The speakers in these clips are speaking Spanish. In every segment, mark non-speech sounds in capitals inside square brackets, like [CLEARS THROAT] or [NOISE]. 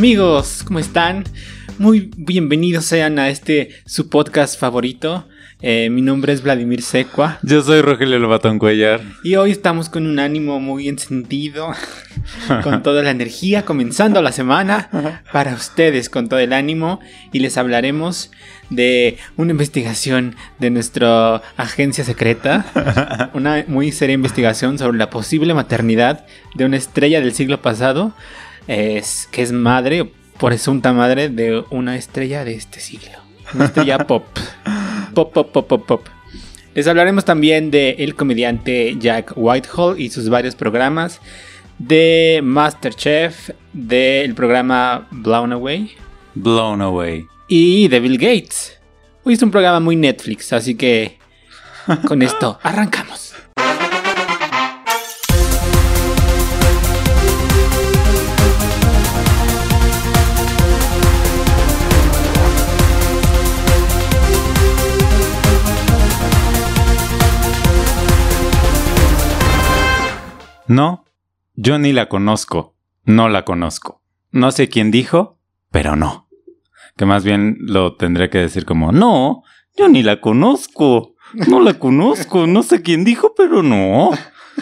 Amigos, ¿cómo están? Muy bienvenidos sean a este su podcast favorito. Eh, mi nombre es Vladimir Secua. Yo soy Rogelio Lobatón Cuellar. Y hoy estamos con un ánimo muy encendido, [LAUGHS] con toda la energía, comenzando la semana [LAUGHS] para ustedes con todo el ánimo. Y les hablaremos de una investigación de nuestra agencia secreta, [LAUGHS] una muy seria investigación sobre la posible maternidad de una estrella del siglo pasado, es, que es madre, presunta madre de una estrella de este siglo. Una estrella [LAUGHS] pop. Pop, pop, pop, pop, pop. Les hablaremos también de el comediante Jack Whitehall y sus varios programas, de Masterchef, del programa Blown Away Blown Away. y de Bill Gates. Hoy es un programa muy Netflix, así que [LAUGHS] con esto arrancamos. No, yo ni la conozco. No la conozco. No sé quién dijo, pero no. Que más bien lo tendré que decir como, no, yo ni la conozco. No la conozco. No sé quién dijo, pero no.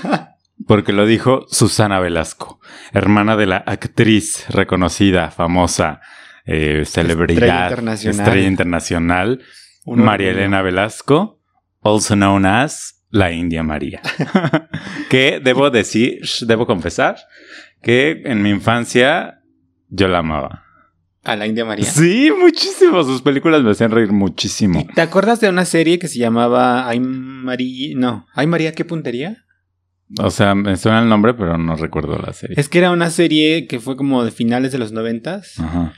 [LAUGHS] Porque lo dijo Susana Velasco, hermana de la actriz reconocida, famosa, eh, celebridad, internacional. estrella internacional, María. Elena Velasco, also known as la India María. [LAUGHS] que debo decir, debo confesar, que en mi infancia yo la amaba. A la India María. Sí, muchísimo. Sus películas me hacían reír muchísimo. ¿Te acuerdas de una serie que se llamaba Ay María? No, Ay María, ¿qué puntería? O sea, me suena el nombre, pero no recuerdo la serie. Es que era una serie que fue como de finales de los noventas. Ajá.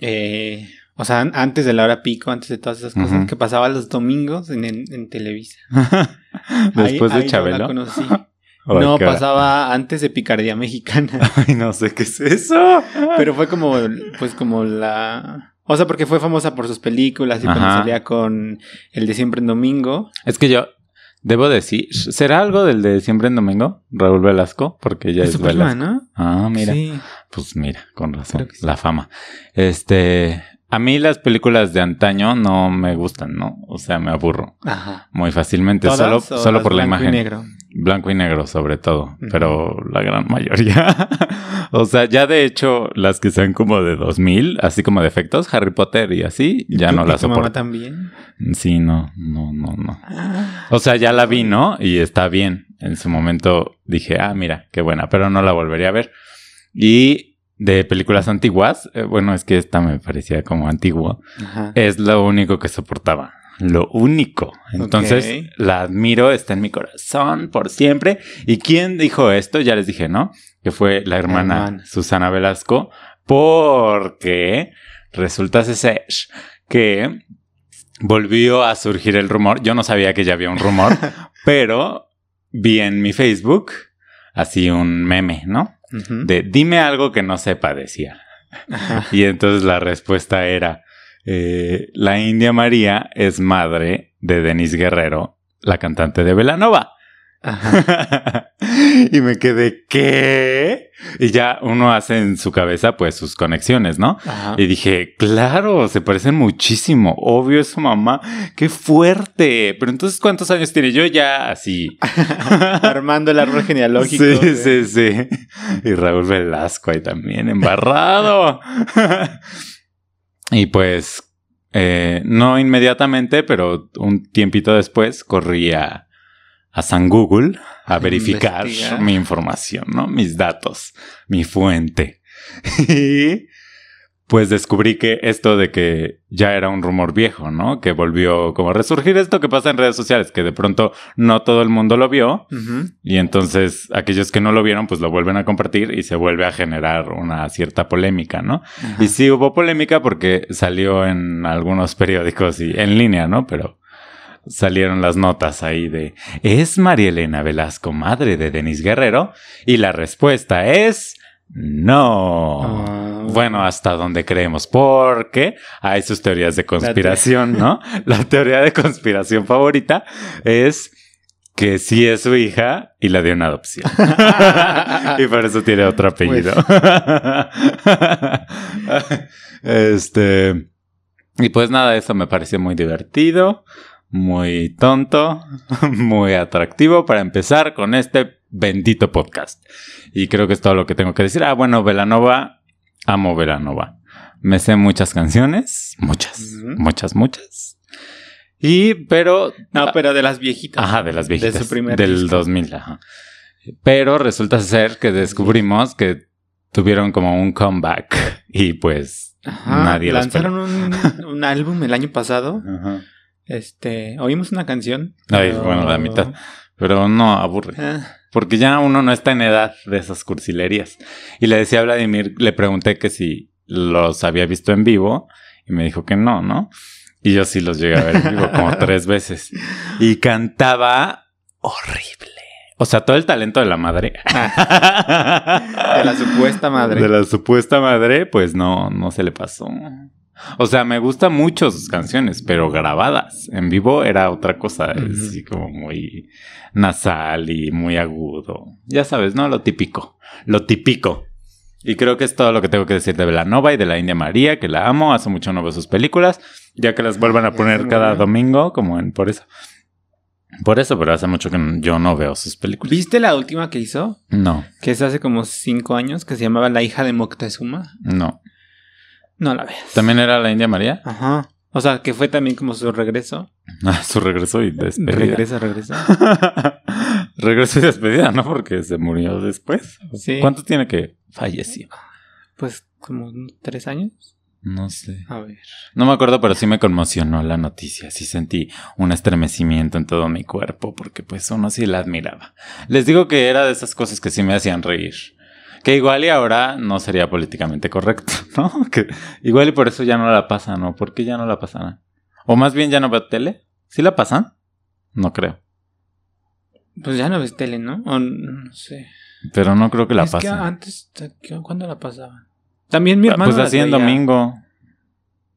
Eh, o sea, an- antes de la hora pico, antes de todas esas cosas que pasaba los domingos en, en- en Televisa. Ahí- [LAUGHS] Después ahí de yo Chabelo. la conocí. [LAUGHS] ¿O no, pasaba antes de Picardía Mexicana. [LAUGHS] Ay, no sé qué es eso. Pero fue como, pues como la... O sea, porque fue famosa por sus películas y cuando Ajá. salía con el de Siempre en Domingo. Es que yo debo decir, ¿será algo del de siempre en domingo? Raúl Velasco, porque ya Es es Superman, Velasco. ¿no? Ah, mira. Sí. Pues mira, con razón. Sí. La fama. Este, a mí las películas de antaño no me gustan, ¿no? O sea, me aburro Ajá. muy fácilmente, ¿Todas solo, o solo las por la blanco y imagen. negro? Blanco y negro, sobre todo, pero la gran mayoría. [LAUGHS] o sea, ya de hecho, las que sean como de 2000, así como de efectos, Harry Potter y así, ¿Y ya tú- no y las tu mamá soporto. también? Sí, no, no, no, no. O sea, ya la vi, ¿no? Y está bien. En su momento dije, ah, mira, qué buena, pero no la volvería a ver. Y de películas antiguas, eh, bueno, es que esta me parecía como antigua, Ajá. es lo único que soportaba. Lo único. Entonces, la admiro, está en mi corazón por siempre. ¿Y quién dijo esto? Ya les dije, ¿no? Que fue la hermana hermana. Susana Velasco, porque resulta ser que volvió a surgir el rumor. Yo no sabía que ya había un rumor, [LAUGHS] pero vi en mi Facebook así un meme, ¿no? De dime algo que no sepa, decía. Ajá. [LAUGHS] Y entonces la respuesta era, eh, la India María es madre de Denise Guerrero, la cantante de Velanova. Ajá. [LAUGHS] y me quedé, ¿qué? Y ya uno hace en su cabeza pues sus conexiones, ¿no? Ajá. Y dije, claro, se parecen muchísimo. Obvio es su mamá. ¡Qué fuerte! Pero entonces, ¿cuántos años tiene? Yo ya así. [LAUGHS] Armando el árbol genealógico. Sí, de- sí, sí. Y Raúl Velasco ahí también, embarrado. [LAUGHS] y pues, eh, no inmediatamente, pero un tiempito después corrí a, San Google a verificar Investigar. mi información, ¿no? Mis datos, mi fuente. [LAUGHS] Y pues descubrí que esto de que ya era un rumor viejo, ¿no? Que volvió como a resurgir esto que pasa en redes sociales, que de pronto no todo el mundo lo vio. Y entonces aquellos que no lo vieron, pues lo vuelven a compartir y se vuelve a generar una cierta polémica, ¿no? Y sí hubo polémica porque salió en algunos periódicos y en línea, ¿no? Pero salieron las notas ahí de ¿Es María Elena Velasco madre de Denis Guerrero? Y la respuesta es no. Ah. Bueno, hasta donde creemos, porque hay sus teorías de conspiración, ¿no? [LAUGHS] La teoría de conspiración favorita es que sí es su hija y la dio en adopción. [LAUGHS] y por eso tiene otro apellido. [LAUGHS] este. Y pues nada, eso me pareció muy divertido, muy tonto, [LAUGHS] muy atractivo para empezar con este bendito podcast. Y creo que es todo lo que tengo que decir. Ah, bueno, Velanova, amo Velanova. Me sé muchas canciones, muchas, muchas, muchas. Y, pero. No, pero de las viejitas. Ajá, de las viejitas. De su primer Del 2000, ajá. Pero resulta ser que descubrimos que tuvieron como un comeback y pues Ajá, nadie lanzaron un, un álbum el año pasado. Ajá. Este, oímos una canción. Ay, pero- bueno, la mitad. Pero no, aburre. Ah, Porque ya uno no está en edad de esas cursilerías. Y le decía a Vladimir, le pregunté que si los había visto en vivo. Y me dijo que no, ¿no? Y yo sí los llegué a ver en vivo como [LAUGHS] tres veces. Y cantaba horrible. O sea, todo el talento de la madre. de la supuesta madre. De la supuesta madre, pues no, no se le pasó. O sea, me gustan mucho sus canciones, pero grabadas. En vivo era otra cosa, Ujú. así como muy nasal y muy agudo. Ya sabes, ¿no? Lo típico. Lo típico. Y creo que es todo lo que tengo que decir de Velanova y de la India María, que la amo. Hace mucho no veo sus películas, ya que las vuelvan a poner cada domingo, como en por eso. Por eso, pero hace mucho que yo no veo sus películas. ¿Viste la última que hizo? No, Que es hace como cinco años, que se llamaba La hija de Moctezuma. no. No la veas. ¿También era la India María? Ajá. O sea, que fue también como su regreso. [LAUGHS] Ah, su regreso y despedida. Regresa, regresa. [LAUGHS] regreso y despedida, ¿no? Porque se murió después. Sí. ¿Cuánto tiene que falleció? Pues como tres años. No sé. A ver. No me acuerdo, pero sí me conmocionó la noticia. Sí sentí un estremecimiento en todo mi cuerpo porque pues uno sí la admiraba. Les digo que era de esas cosas que sí me hacían reír. Que igual y ahora no sería políticamente correcto, [LAUGHS] ¿no? Que igual y por eso ya no la pasan, ¿no? ¿Por qué ya no la pasan? O más bien ya no veo tele. ¿Sí la pasan? No creo. Pues ya no ves tele, ¿no? O no sé. Pero no creo que la es que pasen. antes, ¿qué- ¿cuándo la pasaban? También mi hermano. Pues así en domingo.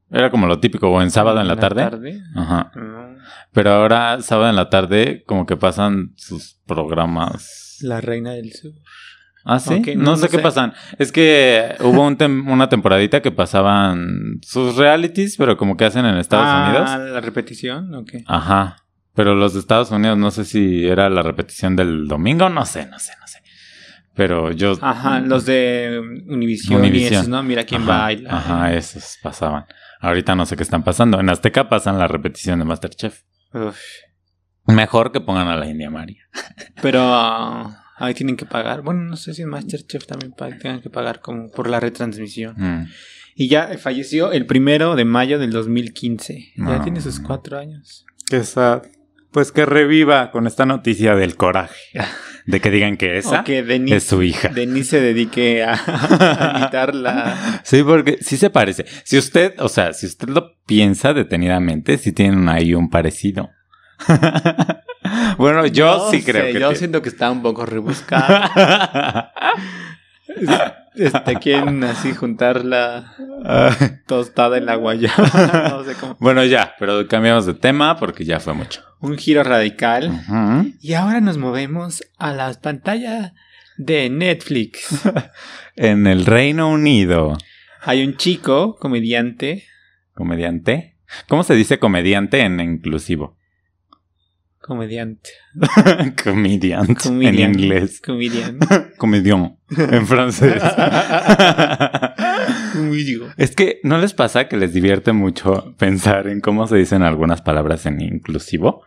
Era como lo típico, o en sábado en la tarde. Ajá. Pero ahora, sábado en la tarde, como que pasan sus programas. La reina del sur. Ah, sí. No, no, sé no qué pasan. Es que hubo un tem- una temporadita que pasaban sus realities, pero como que hacen en Estados ah, Unidos. la repetición, ok. Ajá. Pero los de Estados Unidos, no sé si era la repetición del domingo, no sé, no sé, no sé. Pero yo. Ajá, los de Univision, y Univisión. esos, ¿no? Mira quién Ajá, baila. Ajá, esos pasaban. Ahorita no sé qué están pasando. En Azteca pasan la repetición de Masterchef. Uf. Mejor que pongan a la India María. Pero ah, ahí tienen que pagar. Bueno, no sé si en Masterchef también tengan que pagar como por la retransmisión. Mm. Y ya falleció el primero de mayo del 2015. Ya No. tiene sus cuatro años. Qué sad. Pues que reviva con esta noticia del coraje. [LAUGHS] De que digan que esa O que Denise, es su hija. Denise se dedique a, [LAUGHS] a imitar la... Sí, porque sí se parece. Si usted, o sea, si usted lo piensa detenidamente, sí tienen ahí un parecido. [LAUGHS] [LAUGHS] bueno, yo No sí creo que Yo tiene. siento que está un poco rebuscada. [LAUGHS] Este, quieren así juntar la [LAUGHS] tostada en la guayaba. No sé cómo. bueno, ya, pero cambiamos de tema porque ya fue mucho. Un giro radical. Y ahora nos movemos a la pantalla de Netflix. En el Reino Unido, Hay un chico, comediante, comediante. ¿Cómo se dice comediante en inclusivo? Comediante, [LAUGHS] Comediant en comedian, inglés. comedian. [LAUGHS] Comedión en francés. [LAUGHS] Comedian. Es que no les pasa que les divierte mucho pensar en cómo se dicen algunas palabras en inclusivo.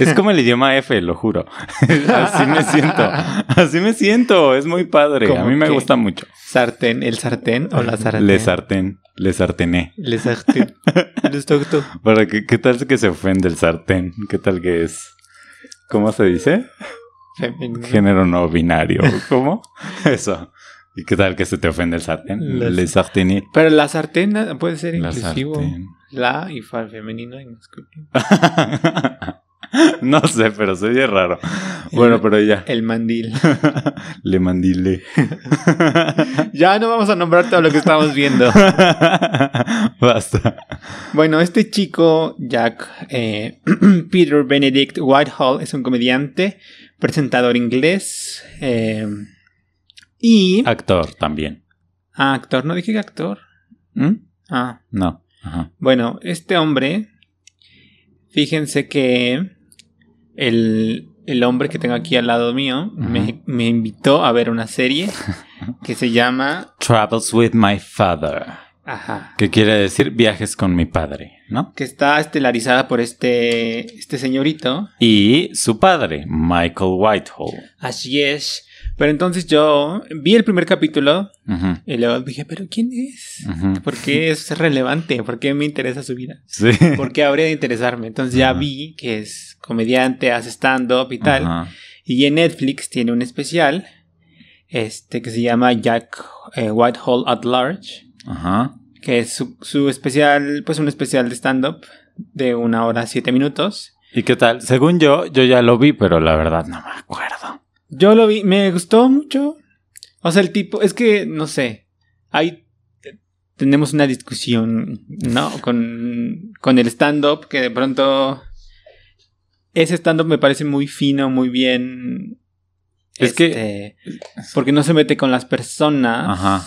es como el idioma F, lo juro. Así me siento. Así me siento. Es muy padre. A ¿Cómo mí me gusta mucho. Sartén, el sartén o la sartén. Le sartén. Le sartené. Le sartén. Le sartén. Para que, ¿Qué tal que se ofende el sartén? ¿Qué tal que es? ¿Cómo se dice? Femenino. Género no binario. ¿Cómo? [LAUGHS] Eso. ¿Y qué tal que se te ofende el sartén? La- Le sartené. Pero la sartén puede ser La inclusivo. sartén. La y fa femenino y masculino. [LAUGHS] [LAUGHS] no sé, pero se oye raro. Bueno, pero ya. El mandil. [LAUGHS] Le mandile. [LAUGHS] ya no vamos a nombrar todo lo que estamos viendo. Basta. Bueno, este chico, Jack eh, [CLEARS THROAT] Peter Benedict Whitehall, es un comediante, presentador inglés eh, y... Actor también. Ah, actor, no dije que actor. ¿Mm? Ah. No. Ajá. Bueno, este hombre, fíjense que el, el hombre que tengo aquí al lado mío me, me invitó a ver una serie [LAUGHS] que se llama Travels with my father. Ajá. Que quiere decir viajes con mi padre, ¿no? Que está estelarizada por este, este señorito. Y su padre, Michael Whitehall. Así es. Pero entonces yo vi el primer capítulo Ujú, y luego dije, ¿pero quién es? ujú. ¿Por qué [LAUGHS] es relevante? ¿Por qué me interesa su vida? Sí. ¿Por qué habría de interesarme? Entonces ya vi que es comediante, hace stand-up y tal. Y en Netflix tiene un especial este, que se llama Jack eh, Whitehall at Large, Ajá. que es su, su especial, pues un especial de stand-up de una hora siete minutos. ¿Y qué tal? Según yo, yo ya lo vi, pero la verdad no me acuerdo. Yo lo vi, me gustó mucho. O sea, el tipo, es que, no sé, hay, tenemos una discusión, ¿no? Con, con el stand-up, que de pronto, ese stand-up me parece muy fino, muy bien. Es que- este, Porque no se mete con las personas. Ajá.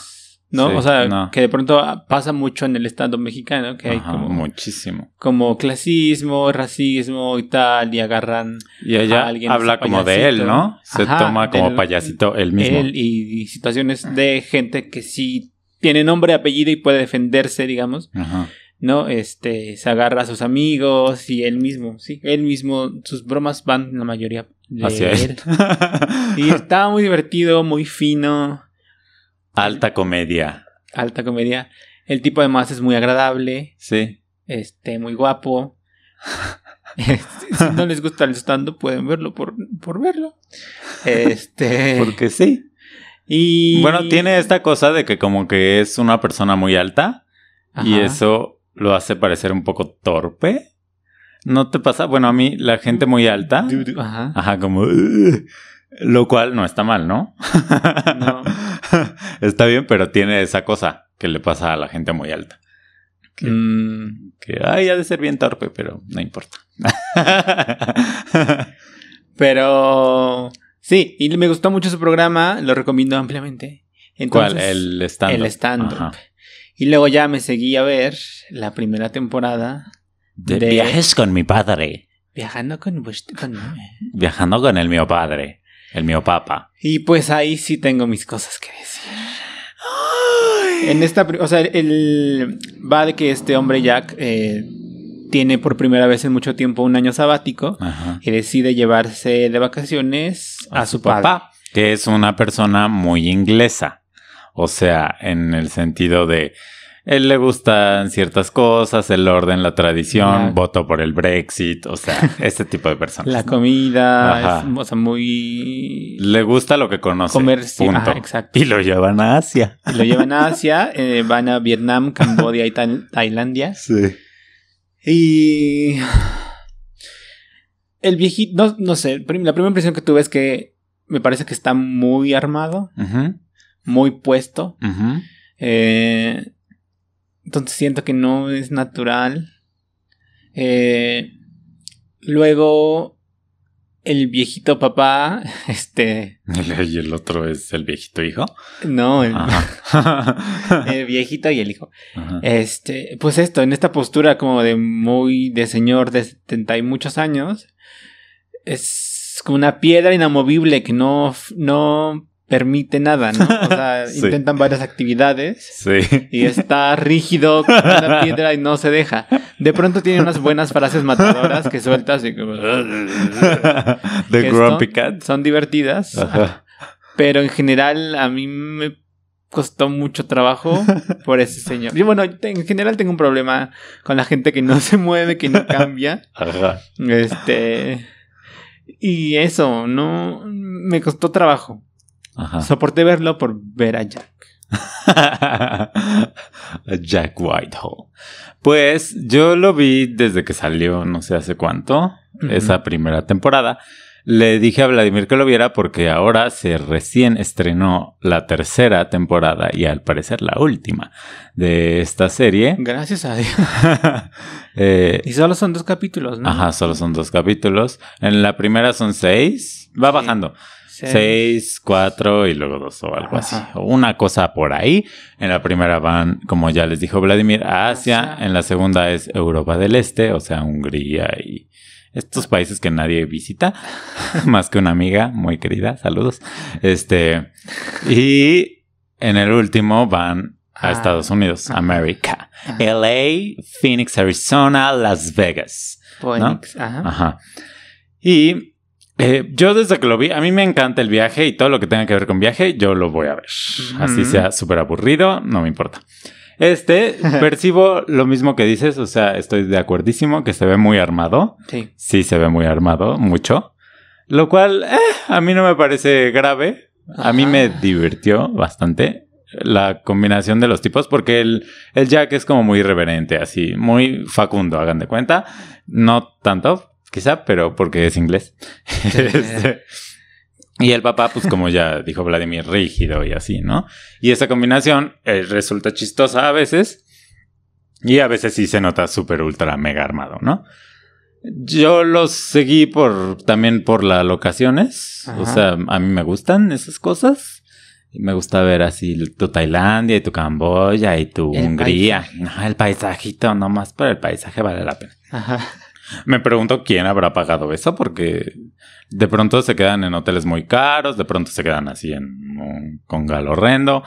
¿No? Sí, o sea, no. que de pronto pasa mucho en el stand-up mexicano, que hay como, muchísimo. como clasismo, racismo y tal, y agarran Y a ella alguien habla como de él. ¿no? Se Ajá, toma como del- payasito él mismo. él y situaciones de gente que sí tiene nombre, apellido y puede defenderse, digamos, Ajá. ¿No? Este, se agarra a sus amigos y él mismo, sí, él mismo, sus bromas van la mayoría de Hacia él. [LAUGHS] Y está muy divertido, muy fino, Alta comedia. alta comedia. El tipo además es muy agradable, Sí. este, muy guapo. si no les gusta el stand pueden verlo por, por verlo. Este. Porque sí. Y. Bueno, tiene esta cosa de que como que es una persona muy alta y eso lo hace parecer un poco torpe. ¿No te pasa? Bueno, a mí la gente muy alta, Ajá. ajá, como lo cual no está mal, ¿no? No. [LAUGHS] está bien, pero tiene esa cosa que le pasa a la gente muy alta. Que, Mm, que ay, ha de ser bien torpe, pero no importa. [LAUGHS] pero. Sí, y me gustó mucho su programa, lo recomiendo ampliamente. ¿Cuál? Entonces, El stand el stand-up. Y luego ya me seguí a ver la primera temporada De, De- Viajes con mi padre. viajando con, Viajando con el mío padre. El mío papa. Y pues ahí sí tengo mis cosas que decir. En esta, o sea, el va de que este hombre Jack eh, tiene por primera vez en mucho tiempo un año sabático Ajá. y decide llevarse de vacaciones a, su papá. que es una persona muy inglesa. O sea, en el sentido de él le gustan ciertas cosas, el orden, la tradición, voto por el Brexit, o sea, [LAUGHS] ese tipo de personas. La ¿no? comida, es, o sea, muy Le gusta lo que conoce. comer, sí, punto. ajá, exacto. Y lo llevan a Asia. Y lo llevan a [LAUGHS] Asia, eh, van a Vietnam, Camboya y Tai- Tailandia. Sí. Y el viejito, no, no sé, la primera impresión que tuve es que me parece que está muy armado, muy puesto. Eh, entonces siento que no es natural. Eh, luego, el viejito papá, [LAUGHS] este, Y el otro es el viejito hijo. no, [LAUGHS] el, viejito y el hijo. Ajá. Este, pues esto, en esta postura como de muy de señor de setenta y muchos años, es como una piedra inamovible que no, no permite nada, ¿no? O sea, [LAUGHS] Sí. intentan varias actividades Sí. y está rígido como una piedra y no se deja. De pronto tiene unas buenas frases matadoras que sueltas y como... [LAUGHS] The Grumpy Cat. Son divertidas, Ajá. pero en general a mí me costó mucho trabajo por ese señor. Yo, bueno, en general tengo un problema con la gente que no se mueve, que no cambia. Ajá. Este. Y eso, no. Me costó trabajo. Ajá. Soporté verlo por ver a Jack. [LAUGHS] Jack Whitehall. Pues yo lo vi desde que salió, no sé hace cuánto, esa primera temporada. Le dije a Vladimir que lo viera porque ahora se recién estrenó la tercera temporada y al parecer la última de esta serie. Gracias a Dios. [LAUGHS] Eh, y solo son dos capítulos, ¿no? Ajá, solo son dos capítulos. En la primera son seis. Va bajando. Seis. cuatro y luego dos o algo así. Una cosa por ahí. En la primera van, como ya les dijo Vladimir, a Asia. En la segunda es Europa del Este, o sea, Hungría y estos países que nadie visita, [LAUGHS] más que una amiga muy querida, saludos. Este, y en el último van a ah. Estados Unidos, América. LA, Phoenix, Arizona, Las Vegas. Phoenix, ajá. ajá. Y eh, yo desde que lo vi, a mí me encanta el viaje y todo lo que tenga que ver con viaje, yo lo voy a ver. Así sea súper aburrido, no me importa. Este, [LAUGHS] percibo lo mismo que dices, o sea, estoy de acuerdísimo que se ve muy armado. Sí. Sí, se ve muy armado, mucho. Lo cual, eh, a mí no me parece grave. A mí me divirtió bastante la combinación de los tipos, porque el, el Jack es como muy irreverente, así, muy facundo, hagan de cuenta. No tanto, quizá, pero porque es inglés. [LAUGHS] este, y el papá, pues como ya dijo Vladimir, rígido y así, ¿no? Y esa combinación eh, resulta chistosa a veces y a veces sí se nota súper ultra mega armado, ¿no? Yo los seguí por también por las locaciones, o sea, a mí me gustan esas cosas. Y me gusta ver así tu Tailandia y tu Camboya y tu Hungría. el paisajito, nomás por el paisaje vale la pena. Ajá. Me pregunto quién habrá pagado eso porque de pronto se quedan en hoteles muy caros, de pronto se quedan así en un congal horrendo.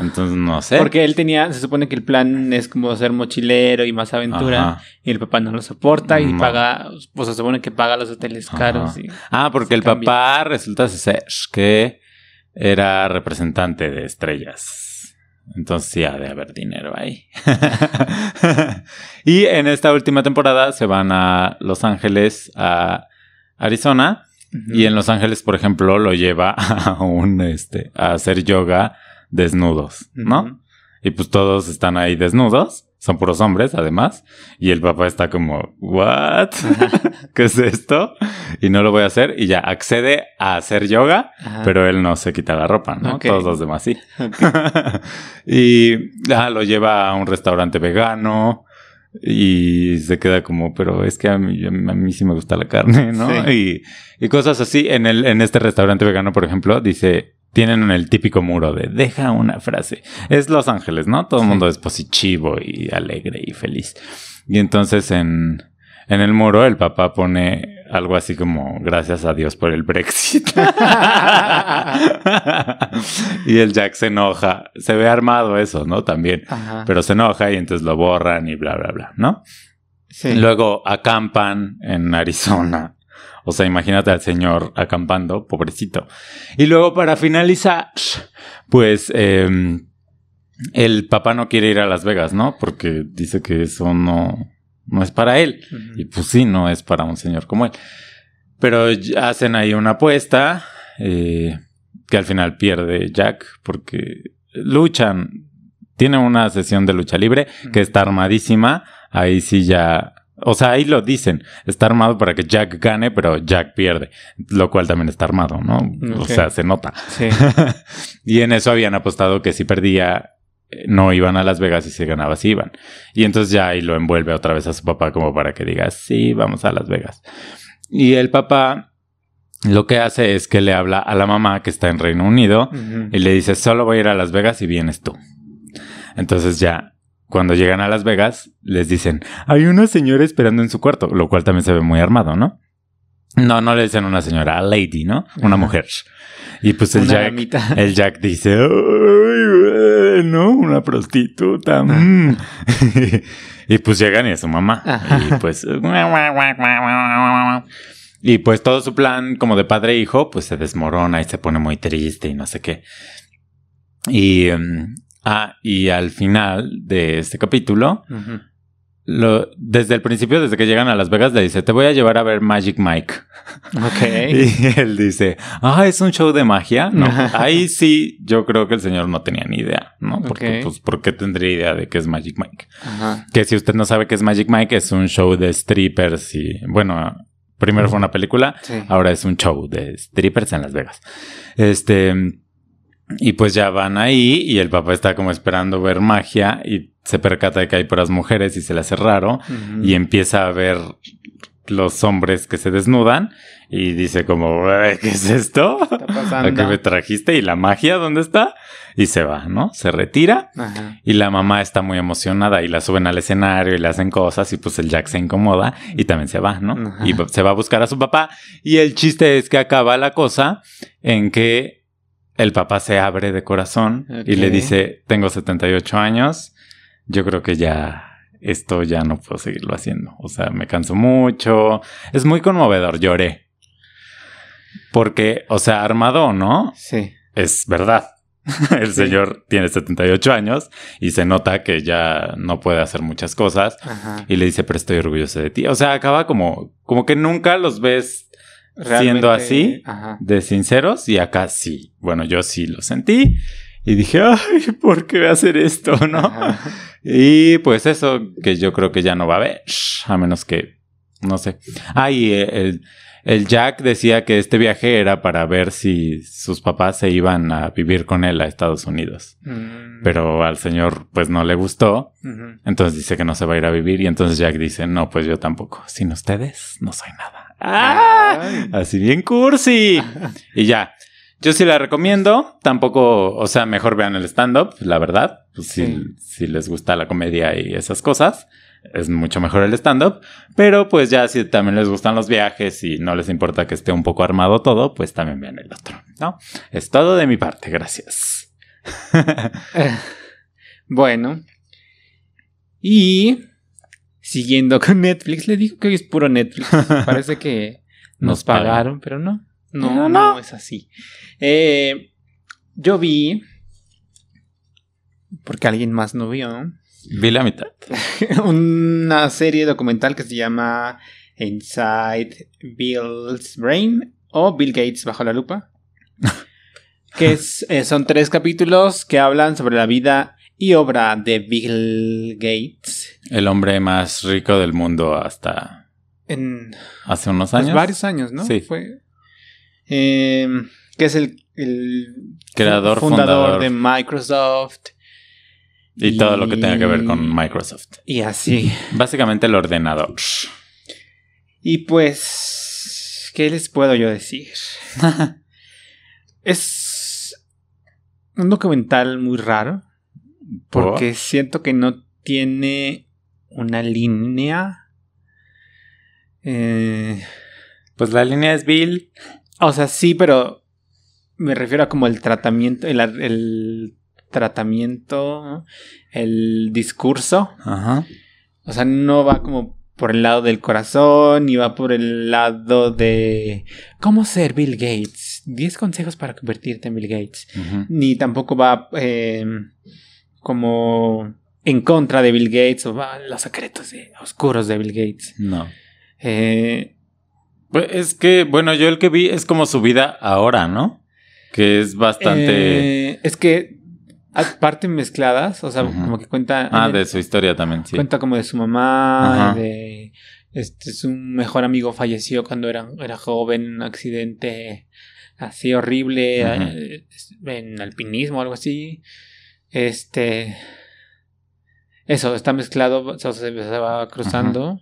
Entonces no sé. Porque él tenía, se supone que el plan es como ser mochilero y más aventura y el papá no lo soporta y paga, pues se supone que paga los hoteles caros. ah, porque el papá resulta ser que era representante de estrellas. Entonces sí ha de haber dinero ahí. [LAUGHS] y en esta última temporada se van a Los Ángeles, a Arizona. Y en Los Ángeles, por ejemplo, lo lleva [LAUGHS] a un este a hacer yoga desnudos, ¿no? Y pues todos están ahí desnudos. Son puros hombres, además. Y el papá está como, ¿what? [LAUGHS] ¿Qué es esto? Y no lo voy a hacer. Y ya accede a hacer yoga, pero él no se quita la ropa, ¿no? Todos los demás sí. [LAUGHS] y ah, lo lleva a un restaurante vegano. Y se queda como, pero es que a mí, a mí sí me gusta la carne, ¿no? Y, y cosas así. En, el, en este restaurante vegano, por ejemplo, dice, tienen el típico muro de deja una frase. Es Los Ángeles, ¿no? Todo el mundo es positivo y alegre y feliz. Y entonces en, en el muro el papá pone algo así como gracias a Dios por el Brexit. [LAUGHS] y el Jack se enoja. Se ve armado eso, ¿no? También. Pero se enoja y entonces lo borran y bla, bla, bla, ¿no? Sí. Luego acampan en Arizona o sea, imagínate al señor acampando, pobrecito. Y luego para finalizar, pues em, el papá no quiere ir a Las Vegas, ¿no? Porque dice que eso no, no es para él. Y pues sí, no es para un señor como él. Pero hacen ahí una apuesta eh, que al final pierde Jack porque luchan. Tiene una sesión de lucha libre que está armadísima. Ahí sí ya o sea, ahí lo dicen. Está armado para que Jack gane, pero Jack pierde. Lo cual también está armado, ¿no? O sea, se nota. Sí. [LAUGHS] y en eso habían apostado que si perdía, no iban a Las Vegas y si ganaba, sí iban. Y entonces ya ahí lo envuelve otra vez a su papá como para que diga, sí, vamos a Las Vegas. Y el papá lo que hace es que le habla a la mamá que está en Reino Unido y le dice, solo voy a ir a Las Vegas y vienes tú. Entonces ya cuando llegan a Las Vegas, les dicen, hay una señora esperando en su cuarto, lo cual también se ve muy armado, ¿no? No, no le dicen una señora, a lady, ¿no? Una mujer. Y pues el Jack, [LAUGHS] el Jack dice, no, una prostituta. Mm". [LAUGHS] y pues llegan y es su mamá. Y pues, y pues todo su plan como de padre e hijo, pues se desmorona y se pone muy triste y no sé qué. Y, em, Ah, y al final de este capítulo, lo, desde el principio, desde que llegan a Las Vegas, le dice, te voy a llevar a ver Magic Mike. Ok. [LAUGHS] Y él dice, ah, es un show de magia. No, [LAUGHS] ahí sí, yo creo que el señor no tenía ni idea, ¿no? Porque, pues, ¿por qué tendría idea de qué es Magic Mike? Ajá. Que si usted no sabe qué es Magic Mike, es un show de strippers y, bueno, primero fue una película, Sí. ahora es un show de strippers en Las Vegas. Este, y pues ya van ahí y el papá está como esperando ver magia y se percata de que hay puras mujeres y se le hace raro y empieza a ver los hombres que se desnudan y dice como, "Ay, ¿qué es esto? ¿A qué me trajiste? ¿Y la magia dónde está? Y se va, ¿no? Se retira Ajá. y la mamá está muy emocionada y la suben al escenario y le hacen cosas y pues el Jack se incomoda y también se va, ¿no? Ajá. Y se va a buscar a su papá y el chiste es que acaba la cosa en que el papá se abre de corazón y le dice, tengo 78 años, yo creo que ya esto ya no puedo seguirlo haciendo. O sea, me canso mucho. Es muy conmovedor, lloré. Porque, o sea, armado no, Sí. es verdad. [LAUGHS] El Sí. señor tiene 78 años y se nota que ya no puede hacer muchas cosas. Ajá. Y le dice, pero estoy orgulloso de ti. O sea, acaba como, como que nunca los ves siendo así, Ajá. de sinceros y acá sí. Bueno, yo sí lo sentí y dije, [LAUGHS] ay, ¿por qué voy a hacer esto? ¿No? Ajá. Y pues eso que yo creo que ya no va a haber, a menos que, no sé. Ah, y el, el Jack decía que este viaje era para ver si sus papás se iban a vivir con él a Estados Unidos. Mm. Pero al señor pues no le gustó, entonces dice que no se va a ir a vivir y entonces Jack dice, no, pues yo tampoco. Sin ustedes no soy nada. ¡Ah! Así bien cursi. Y ya. Yo sí la recomiendo. Tampoco, o sea, mejor vean el stand-up, la verdad. Pues si, Sí. si les gusta la comedia y esas cosas, es mucho mejor el stand-up. Pero pues ya si también les gustan los viajes y no les importa que esté un poco armado todo, pues también vean el otro, ¿no? Es todo de mi parte, gracias. [LAUGHS] Eh, Bueno. Y siguiendo con Netflix, le digo que hoy es puro Netflix. [LAUGHS] Parece que nos, pagaron, pero no. No, no, no. es así. Eh, yo vi, porque alguien más no vio, Vi la mitad. [LAUGHS] una serie documental que se llama Inside Bill's Brain o Bill Gates bajo la lupa. [LAUGHS] que es, eh, son tres capítulos que hablan sobre la vida y obra de Bill Gates El hombre más rico del mundo hasta en hace unos pues, años. varios años, ¿no? Sí. Fue, eh, que es el, el Creador, fundador, fundador. de Microsoft Y todo lo que tenga que ver con Microsoft. y así. [LAUGHS] Básicamente el ordenador. Y pues, ¿qué les puedo yo decir? [LAUGHS] es un documental muy raro porque siento que no tiene una línea. Eh, Pues la línea es Bill. o sea, sí, pero me refiero a como el tratamiento, el, el tratamiento, ¿no? el discurso. Ajá. O sea, no va como por el lado del corazón, ni va por el lado de cómo ser Bill Gates. 10 consejos para convertirte en Bill Gates. Ni tampoco va eh, como en contra de Bill Gates o va los secretos de- oscuros de Bill Gates. No. Eh, Pues es que, bueno, yo el que vi es como su vida ahora, ¿no? Que es bastante. eh, es que aparte mezcladas, o sea, como que cuenta... ah, de su historia también, sí. Cuenta como de su mamá, de este su mejor amigo falleció cuando era, era joven, en un accidente así horrible eh, en alpinismo o algo así. Este eso está mezclado, o sea, se, va cruzando.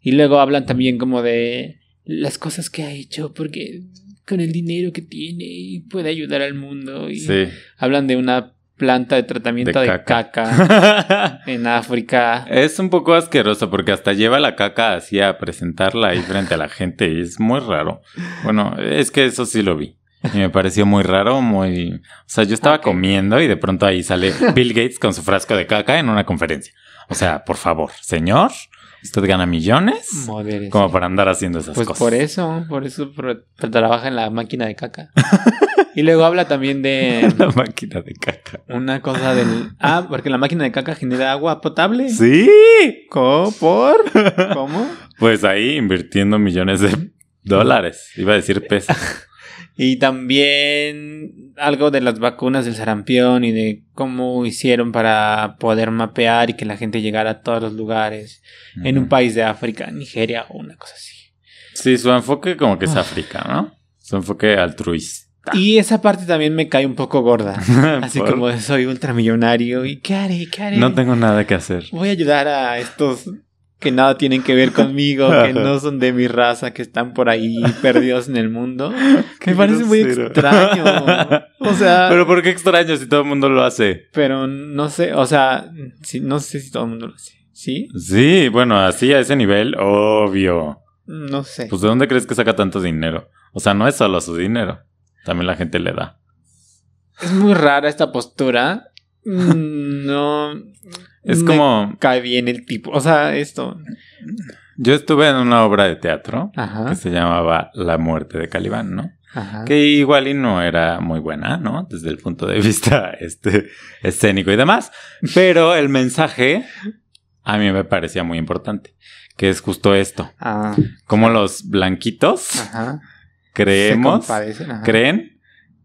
Y luego hablan también como de las cosas que ha hecho porque con el dinero que tiene y puede ayudar al mundo y Sí. hablan de una planta de tratamiento de, De caca. caca. [LAUGHS] en África. es un poco asqueroso porque hasta lleva la caca así a presentarla ahí frente a la gente y es muy raro. Bueno, es que eso sí lo vi. Y me pareció muy raro, muy... O sea, yo estaba comiendo y de pronto ahí sale [LAUGHS] Bill Gates con su frasco de caca en una conferencia. O sea, por favor, señor, usted gana millones como para andar haciendo esas Pues cosas. por eso, por eso trabaja en la máquina de caca. [LAUGHS] Y luego habla también de [LAUGHS] La máquina de caca. una cosa del... Ah, porque la máquina de caca genera agua potable. Sí. ¿Cómo? ¿Por? ¿Cómo? Pues ahí invirtiendo millones de dólares. Iba a decir pesos. Y también algo de las vacunas del sarampión y de cómo hicieron para poder mapear y que la gente llegara a todos los lugares en un país de África, Nigeria o una cosa así. Sí, su enfoque como que es. África, ¿no? Su enfoque altruista. Y esa parte también me cae un poco gorda. [LAUGHS] Así como soy ultramillonario y ¿qué haré? ¿Qué haré? No tengo nada que hacer. Voy a ayudar a estos que nada tienen que ver conmigo, que no [LAUGHS] son de mi raza, que están por ahí perdidos en el mundo. [LAUGHS] Me parece muy extraño. O sea, Pero ¿por qué extraño si todo el mundo lo hace? pero no sé, o sea, sí, no sé si todo el mundo lo hace. ¿Sí? Sí, bueno, así a ese nivel, obvio. No sé. Pues ¿de dónde crees que saca tanto dinero? O sea, no es solo su dinero. También la gente le da. Es muy rara esta postura. [LAUGHS] Mm, No. Es me como... Cae bien el tipo. O sea, esto. Yo estuve en una obra de teatro Ajá. que se llamaba La muerte de Calibán, ¿no? Ajá. Que igual y no era muy buena, ¿no? Desde el punto de [LAUGHS] vista este, escénico y demás. Pero el mensaje a mí me parecía muy importante. Que es justo esto. Ah, Como los blanquitos ajá. creemos, creen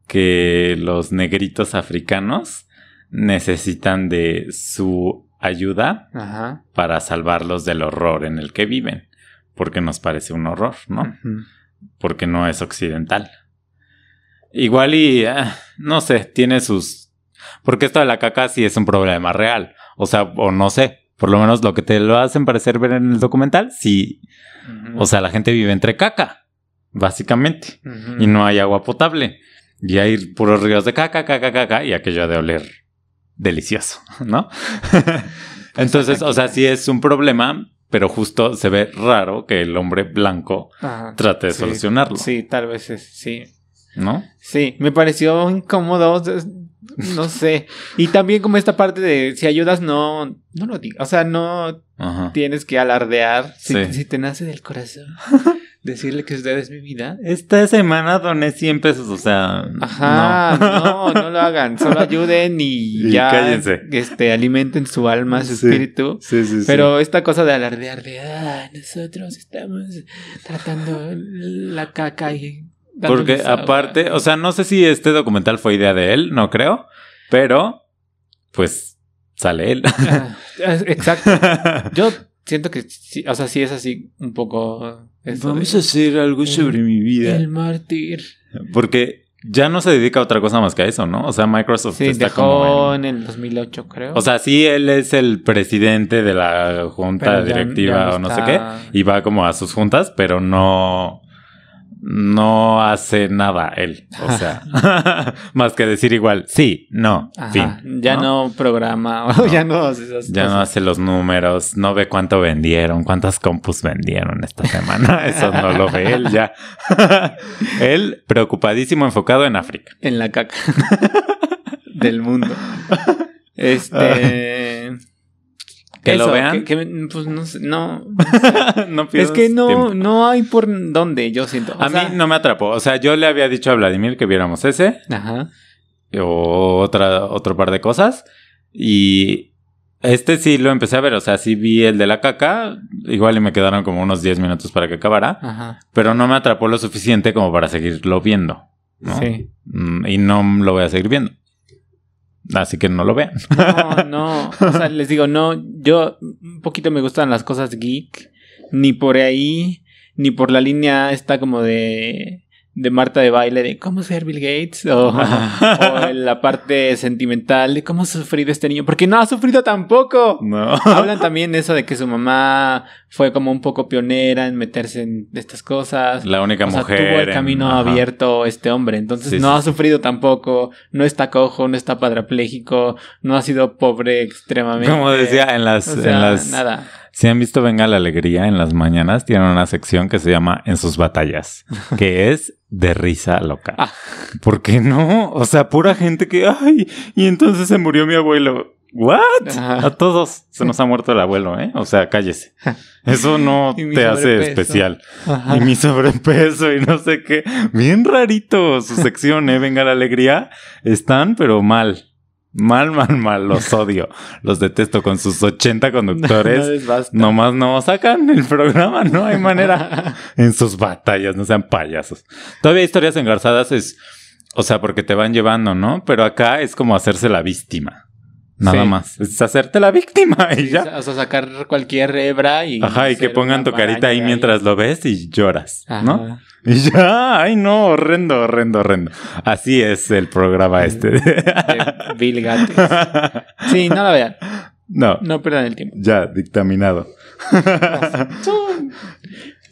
que los negritos africanos necesitan de su ayuda Ajá. para salvarlos del horror en el que viven. Porque nos parece un horror, ¿no? Porque no es occidental. Igual y, ah, no sé, tiene sus... Porque esto de la caca sí es un problema real. O sea, o no sé, por lo menos lo que te lo hacen parecer ver en el documental, sí. O sea, la gente vive entre caca, básicamente. Y no hay agua potable. Y hay puros ríos de caca, caca, caca, y aquello de oler delicioso, [LAUGHS] ¿no? [LAUGHS] Entonces, o sea, sí es un problema, pero justo se ve raro que el hombre blanco Ajá. trate de Sí. solucionarlo. Sí, tal vez es, sí. ¿No? Sí, me pareció incómodo, no sé. Y también como esta parte de si ayudas no, no lo digas, o sea, no Ajá. tienes que alardear si, Sí. si te nace del corazón. [LAUGHS] Decirle que usted es mi vida. Esta semana doné 100 pesos, o sea. Ajá, no. no, no, lo hagan, solo [LAUGHS] ayuden y, Y ya cállense. este alimenten su alma, su Sí. espíritu. Sí, sí, sí. Pero esta cosa de alardear de ah, nosotros estamos tratando la caca y Porque dándoles agua". aparte, o sea, no sé si este documental fue idea de él, no creo. Pero, pues, sale él. Ah, Exacto. [LAUGHS] Yo siento que sí, o sea, sí es así un poco esto de- hacer algo sobre mi vida. el mártir. Porque ya no se dedica a otra cosa más que a eso, ¿no? O sea, Microsoft Sí, está dejó como. en- en el 2008, creo. O sea, sí, él es el presidente de la junta ya- directiva ya no o no sé qué. Y va como a sus juntas, pero no. No hace nada él. O sea, [LAUGHS] más que decir igual, sí, no, Ajá, fin. ya no, programa, No. [LAUGHS] ya no hace esas Ya no hace los números, no ve cuánto vendieron, cuántas compus vendieron esta semana. [LAUGHS] Eso no lo ve él ya. él preocupadísimo, enfocado en África. En la caca del mundo. Este. Que lo vean. que- que, pues no sé, no. [LAUGHS] no Es que no, tiempo. no hay por dónde, yo siento. O A sea, mí no me atrapó. O sea, yo le había dicho a Vladimir que viéramos ese Ajá. o otra, otro par de cosas. Y este sí lo empecé a ver. O sea, sí vi el de la caca. Igual y me quedaron como unos 10 minutos para que acabara. Ajá. Pero no me atrapó lo suficiente como para seguirlo viendo. ¿no? Sí. Mm, Y no lo voy a seguir viendo. Así que no lo vean. No, no. O sea, [LAUGHS] les digo, no. Yo un poquito me gustan las cosas geek. Ni por ahí, ni por la línea esta como de. De Marta de baile, de cómo ser Bill Gates, o, o en la parte sentimental de cómo ha sufrido este niño, porque no ha sufrido tampoco. No. Hablan también de eso de que su mamá fue como un poco pionera en meterse en estas cosas. La única O sea, mujer. tuvo el camino abierto este hombre. Entonces Sí, no sí, ha sufrido tampoco. No está cojo, no está padrapléjico. No ha sido pobre extremadamente. Como decía en las, O sea, en las nada. Si han visto Venga la Alegría en las mañanas, tienen una sección que se llama En sus batallas, [LAUGHS] que es de risa loca. Ah. ¿Por qué no? O sea, pura gente que, ay, y entonces se murió mi abuelo. ¿What? Ajá. A todos se nos ha muerto el abuelo, ¿eh? O sea, cállese. Eso no [LAUGHS] te hace especial. Ajá. Y mi sobrepeso y no sé qué. Bien rarito su sección, ¿eh? Venga la alegría. Están, pero mal. Mal, mal, mal. Los [LAUGHS] odio. Los detesto con sus 80 No conductores. les basta. Nomás no sacan el programa, no hay manera. [LAUGHS] En sus batallas, no sean payasos. Todavía historias engarzadas es, o sea, porque te van llevando, ¿no? Pero acá es como hacerse la víctima. Nada Sí. más. Es hacerte la víctima y ya. O sea, sacar cualquier hebra y. Ajá, y que pongan tu carita ahí mientras lo ves y lloras, ¿no? [LAUGHS] Y ya, ay no, horrendo, horrendo, horrendo. Así es el programa este. De [LAUGHS] Bill Gates. Sí, no la vean. no, No pierdan el tiempo. ya, dictaminado. [LAUGHS]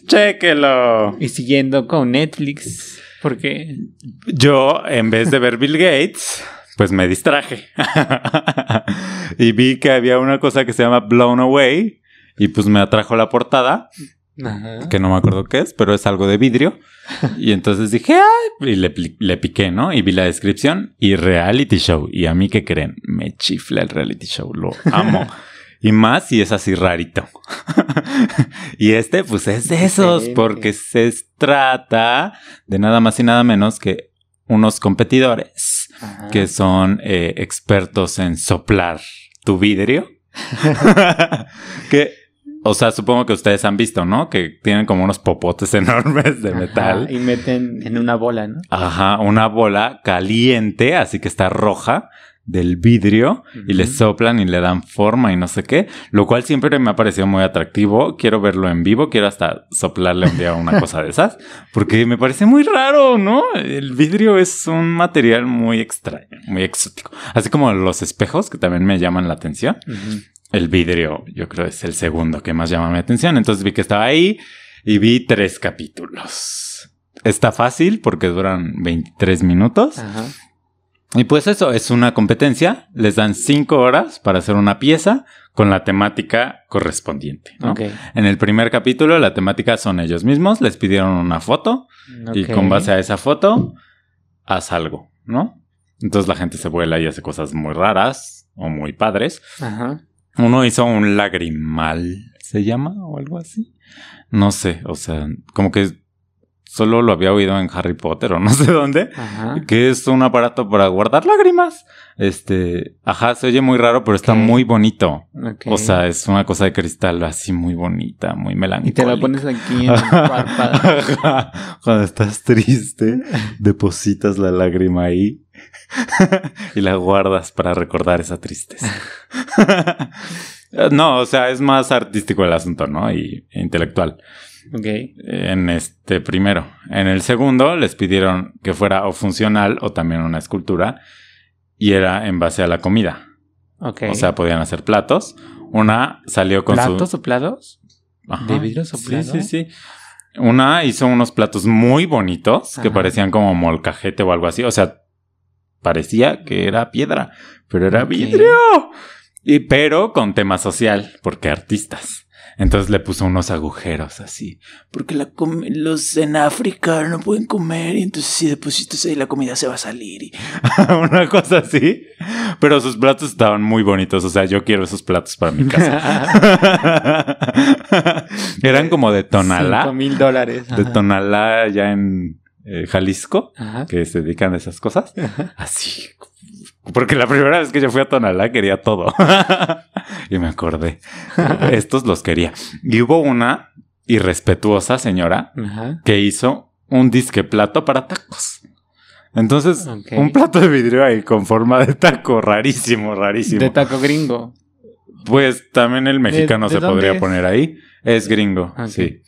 Chéquelo. Y siguiendo con Netflix. Porque. Yo, en vez de ver Bill Gates, pues me distraje. y vi que había una cosa que se llama Blown Away. Y pues me atrajo la portada, Ajá. que no me acuerdo qué es, pero es algo de vidrio. Y entonces dije, ay, y le, le piqué, ¿no? Y vi la descripción y reality show. Y a mí, ¿qué creen? Me chifla el reality show, lo amo. Y más si es así rarito. [LAUGHS] y este, pues es de esos, porque se trata de nada más y nada menos que unos competidores Ajá. que son eh, expertos en soplar tu vidrio. [LAUGHS] [LAUGHS] que, o sea, supongo que ustedes han visto, ¿no? Que tienen como unos popotes [LAUGHS] enormes de Ajá, metal. Y meten en una bola, ¿no? Ajá, una bola caliente, así que está roja del vidrio y le soplan y le dan forma y no sé qué, lo cual siempre me ha parecido muy atractivo. Quiero verlo en vivo, quiero hasta soplarle un día una cosa de esas, porque me parece muy raro, ¿no? El vidrio es un material muy extraño, muy exótico, así como los espejos que también me llaman la atención. El vidrio, yo creo, es el segundo que más llama mi atención. Entonces vi que estaba ahí y vi tres capítulos. Está fácil porque duran 23 minutos. Ajá. Y pues eso, es una competencia. Les dan cinco horas para hacer una pieza con la temática correspondiente. ¿no? Ok. En el primer capítulo, la temática son ellos mismos. Les pidieron una foto y con base a esa foto, haz algo, ¿no? Entonces la gente se vuela y hace cosas muy raras o muy padres. Ajá. Uno hizo un lagrimal, ¿se llama? O algo así. No sé, o sea, como que solo lo había oído en Harry Potter o no sé dónde. Ajá. Que es un aparato para guardar lágrimas. Este, ajá, se oye muy raro, pero está muy bonito. O sea, es una cosa de cristal así muy bonita, muy melancólica. Y te la pones aquí en [LAUGHS] el párpado. Cuando estás triste, depositas la lágrima ahí [LAUGHS] y la guardas para recordar esa tristeza. [LAUGHS] no, o sea, es más artístico el asunto, ¿no? Y intelectual. Ok. En este primero. En el segundo les pidieron que fuera o funcional o también una escultura y era en base a la comida. Ok. O sea, podían hacer platos. Una salió con ¿Platos su... soplados? Ajá. ¿De vidrio soplado? Sí, sí, sí. Una hizo unos platos muy bonitos que parecían como molcajete o algo así. O sea, parecía que era piedra, pero era vidrio. Y pero con tema social, porque artistas. Entonces le puso unos agujeros así. Porque la los en África no pueden comer y entonces si depositas ahí la comida se va a salir. y- [LAUGHS] Una cosa así. Pero sus platos estaban muy bonitos. O sea, yo quiero esos platos para mi casa. [LAUGHS] Eran como de Cinco Tonalá. mil dólares. De. Tonalá allá en eh, Jalisco. Ajá. Que se dedican a esas cosas. Así. Porque la primera vez que yo fui a Tonalá quería todo. [LAUGHS] y me acordé. Estos los quería. Y hubo una irrespetuosa señora Ajá. que hizo un disque plato para tacos. Entonces, un plato de vidrio ahí con forma de taco, rarísimo, rarísimo. De taco gringo. Pues también el mexicano de se podría poner ahí. Es gringo, sí.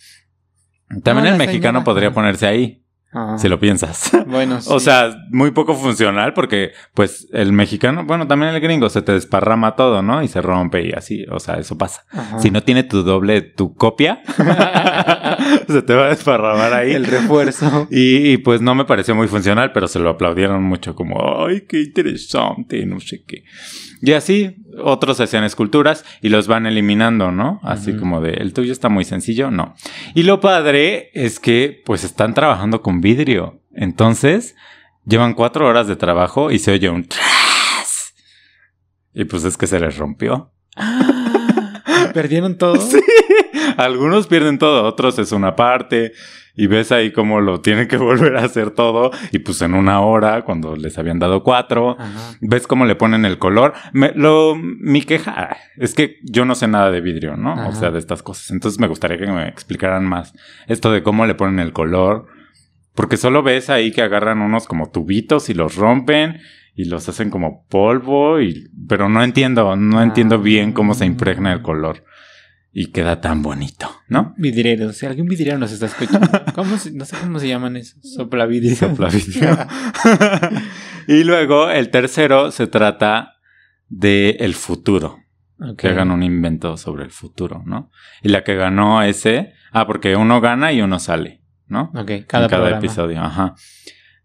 También No, el mexicano señora. podría ponerse ahí, Si lo piensas. [LAUGHS] Bueno, sí. O sea, muy poco funcional porque, pues, el mexicano, bueno, también el gringo se te desparrama todo, ¿no? Y se rompe y así, o sea, eso pasa. Ajá. Si no tiene tu doble, tu copia, [LAUGHS] se te va a desparramar ahí. El refuerzo. Y, y, pues no me pareció muy funcional, pero se lo aplaudieron mucho como, ay, qué interesante, no sé qué. Y así, otros hacían esculturas y los van eliminando, ¿no? Así como de, el tuyo está muy sencillo, no. Y lo padre es que pues están trabajando con vidrio. Entonces, llevan cuatro horas de trabajo y se oye un tras. Y pues es que se les rompió. ¿Perdieron todo? [LAUGHS] Sí. Algunos pierden todo, otros es una parte. Y ves ahí cómo lo tienen que [LAUGHS] volver a hacer todo. Y pues en una hora, cuando les habían dado cuatro, Ajá. ves cómo le ponen el color. Me- lo, mi queja es que yo no sé nada de vidrio, ¿no? Ajá. O sea, de estas cosas. Entonces me gustaría que me explicaran más esto de cómo le ponen el color. Porque solo ves ahí que agarran unos como tubitos y los rompen y los hacen como polvo. Y, pero no entiendo, no entiendo bien cómo se impregna el color. Y queda tan bonito, ¿no? Vidriero. Si algún vidriero nos está escuchando. [LAUGHS] ¿Cómo se- no sé cómo se llaman esos. Sopla vidrio. Sopla vidrio. [LAUGHS] y luego el tercero se trata de el futuro. Que hagan un invento sobre el futuro, ¿no? Y la que ganó ese. Ah, porque uno gana y uno sale, ¿no? Ok, En cada, cada programa. episodio, ajá.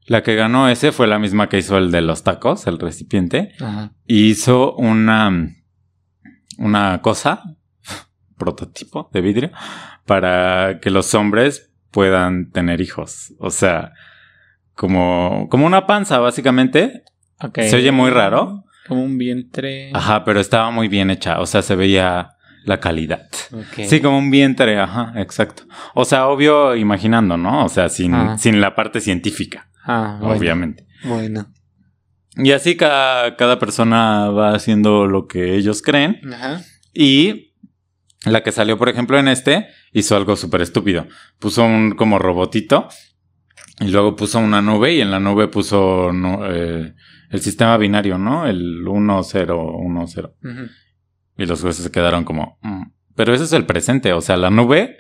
La que ganó ese fue la misma que hizo el de los tacos, el recipiente. Ajá. Y hizo una. Una cosa. [LAUGHS] prototipo de vidrio. Para que los hombres puedan tener hijos. O sea. Como, como una panza, básicamente. Se oye muy raro. Como un vientre. Ajá, pero estaba muy bien hecha. O sea, se veía la calidad. Sí, como un vientre, ajá, exacto. O sea, obvio, imaginando, ¿no? O sea, sin, sin la parte científica, Ah, bueno. obviamente. Bueno. Y así cada, cada persona va haciendo lo que ellos creen. Ajá. Y la que salió, por ejemplo, en este, hizo algo súper estúpido. Puso un como robotito y luego puso una nube y en la nube puso no, eh, el sistema binario, ¿no? El 1, 0, 1, 0. Ujú. Y los jueces se quedaron como... "Mm". Pero ese es el presente, o sea, la nube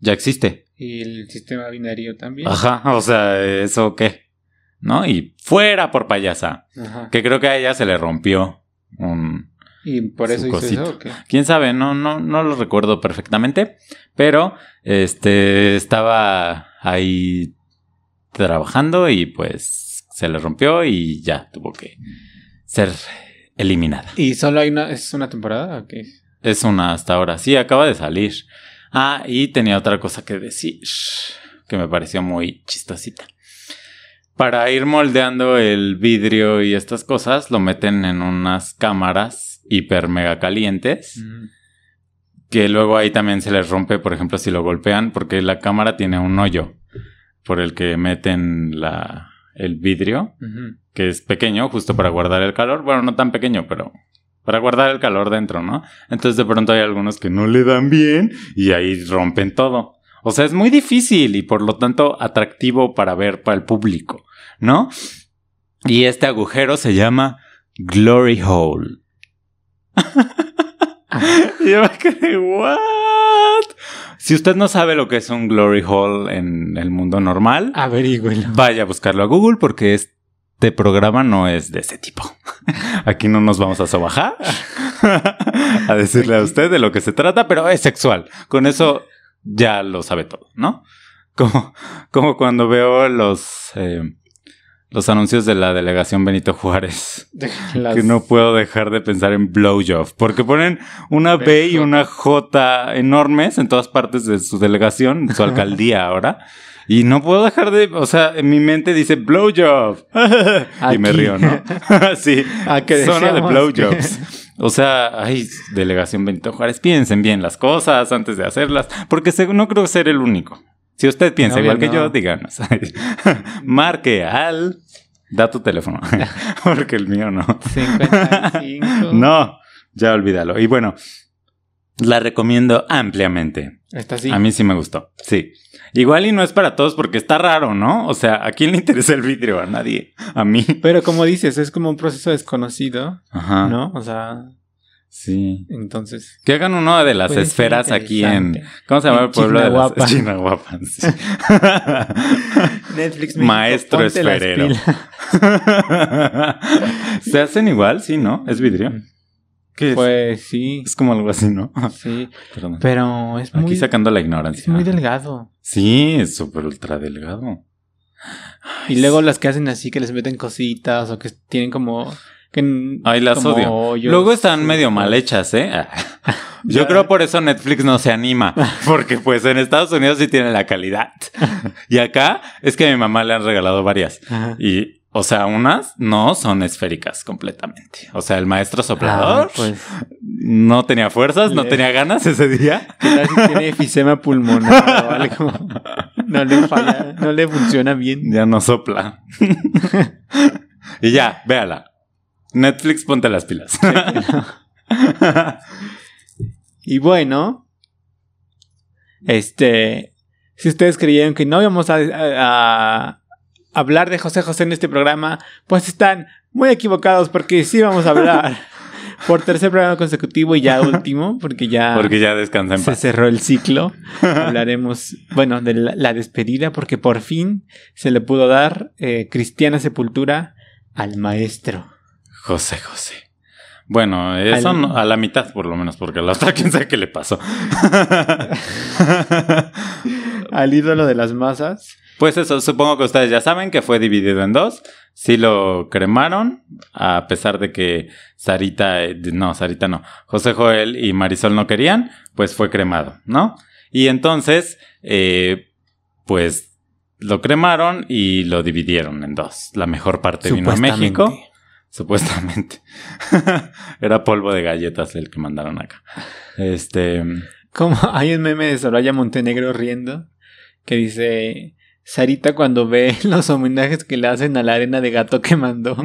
ya existe. Y el sistema binario también. Ajá, o sea, ¿eso qué? ¿No? Y fuera por payasa. Ajá. Que creo que a ella se le rompió un... Y por eso hizo eso. ¿o qué? Quién sabe, no, no, no lo recuerdo perfectamente. Pero este estaba ahí trabajando y pues se le rompió y ya tuvo que ser eliminada. ¿Y solo hay una, es una temporada? ¿o qué? Es una hasta ahora. Sí, acaba de salir. Ah, y tenía otra cosa que decir que me pareció muy chistosita. Para ir moldeando el vidrio y estas cosas, lo meten en unas cámaras hiper mega calientes. Mm. Que luego ahí también se les rompe, por ejemplo, si lo golpean, porque la cámara tiene un hoyo por el que meten la, el vidrio, que es pequeño, justo para guardar el calor. Bueno, no tan pequeño, pero para guardar el calor dentro, ¿no? Entonces de pronto hay algunos que no le dan bien y ahí rompen todo. O sea, es muy difícil y por lo tanto atractivo para ver para el público, ¿no? Y este agujero se llama Glory Hole. [LAUGHS] y yo me quedé, ¿what? Si usted no sabe lo que es un Glory Hole en el mundo normal, Averígüelo. Vaya a buscarlo a Google porque este programa no es de ese tipo. [LAUGHS] Aquí no nos vamos a sobajar [LAUGHS] a decirle a usted de lo que se trata, pero es sexual. Con eso ya lo sabe todo, ¿no? Como, como cuando veo los, eh, los anuncios de la delegación Benito Juárez. [LAUGHS] Las- Que no puedo dejar de pensar en blowjob. Porque ponen una B y una J enormes en todas partes de su delegación, su alcaldía [LAUGHS] ahora. Y no puedo dejar de. O sea, en mi mente dice blowjob. y me río, ¿no? [LAUGHS] sí. Que Zona de blowjobs. O sea, ay, delegación Benito Juárez, piensen bien las cosas antes de hacerlas. Porque no creo ser el único. Si usted piensa igual que no. yo, díganos. [LAUGHS] Marque al. Da tu teléfono. [LAUGHS] Porque el mío no. 55. No, ya olvídalo. Y bueno, la recomiendo ampliamente. Está así. A mí sí me gustó. Sí. Igual y no es para todos porque está raro, ¿no? O sea, ¿a quién le interesa el vidrio? A nadie. A mí. Pero como dices, es como un proceso desconocido, Ajá. ¿no? O sea, Sí. entonces. Que hagan uno de las esferas aquí en. ¿Cómo se llama En el pueblo de las [LAUGHS] sí. [LAUGHS] Netflix Maestro esferero. [LAUGHS] ¿Se hacen igual? Sí, ¿no? ¿Es vidrio? ¿Qué es? Pues sí, Es como algo así, ¿no? sí. Perdón. Pero es Aquí muy, sacando la ignorancia. es muy delgado. Sí, es súper ultra delgado. Y luego las que hacen así, que les meten cositas o que tienen como. Que, Ay, las odio. hoyos. Luego están medio mal hechas, ¿eh? [LAUGHS] Yo creo por eso Netflix no se anima. [LAUGHS] Porque pues en Estados Unidos sí tiene la calidad. [LAUGHS] Y acá es que a mi mamá le han regalado varias. Ajá. Y O sea, unas no son esféricas completamente. O sea, el maestro soplador Ah, pues, no tenía fuerzas, no tenía ganas ese día. ¿qué tal si tiene efisema pulmonar o algo? No le falla, no le funciona bien. Ya no sopla. y ya, véala. Netflix, ponte las pilas. [LAUGHS] Y bueno, este, si ustedes creyeron que no íbamos a, a- a hablar de José José en este programa, pues están muy equivocados porque sí vamos a hablar [LAUGHS] por tercer programa consecutivo y ya último, porque ya Porque ya descansa en se paz. cerró el ciclo. [LAUGHS] Hablaremos, bueno, de la, la despedida porque por fin se le pudo dar eh, cristiana sepultura al maestro. José José. Bueno, eso Al- no- a la mitad por lo menos, porque a la otra [LAUGHS] quién sabe qué le pasó. [LAUGHS] Al ídolo de las masas. Pues eso, supongo que ustedes ya saben que fue dividido en dos. Sí lo cremaron, a pesar de que Sarita, eh, no, Sarita no, José Joel y Marisol no querían, pues fue cremado, ¿no? Y entonces, eh, pues lo cremaron y lo dividieron en dos. La mejor parte vino a. México, supuestamente. [LAUGHS] Era polvo de galletas el que mandaron acá. Este, Como hay un meme de Soraya Montenegro riendo que dice Sarita cuando ve [LAUGHS] los homenajes que le hacen a la arena de gato que mandó. [LAUGHS]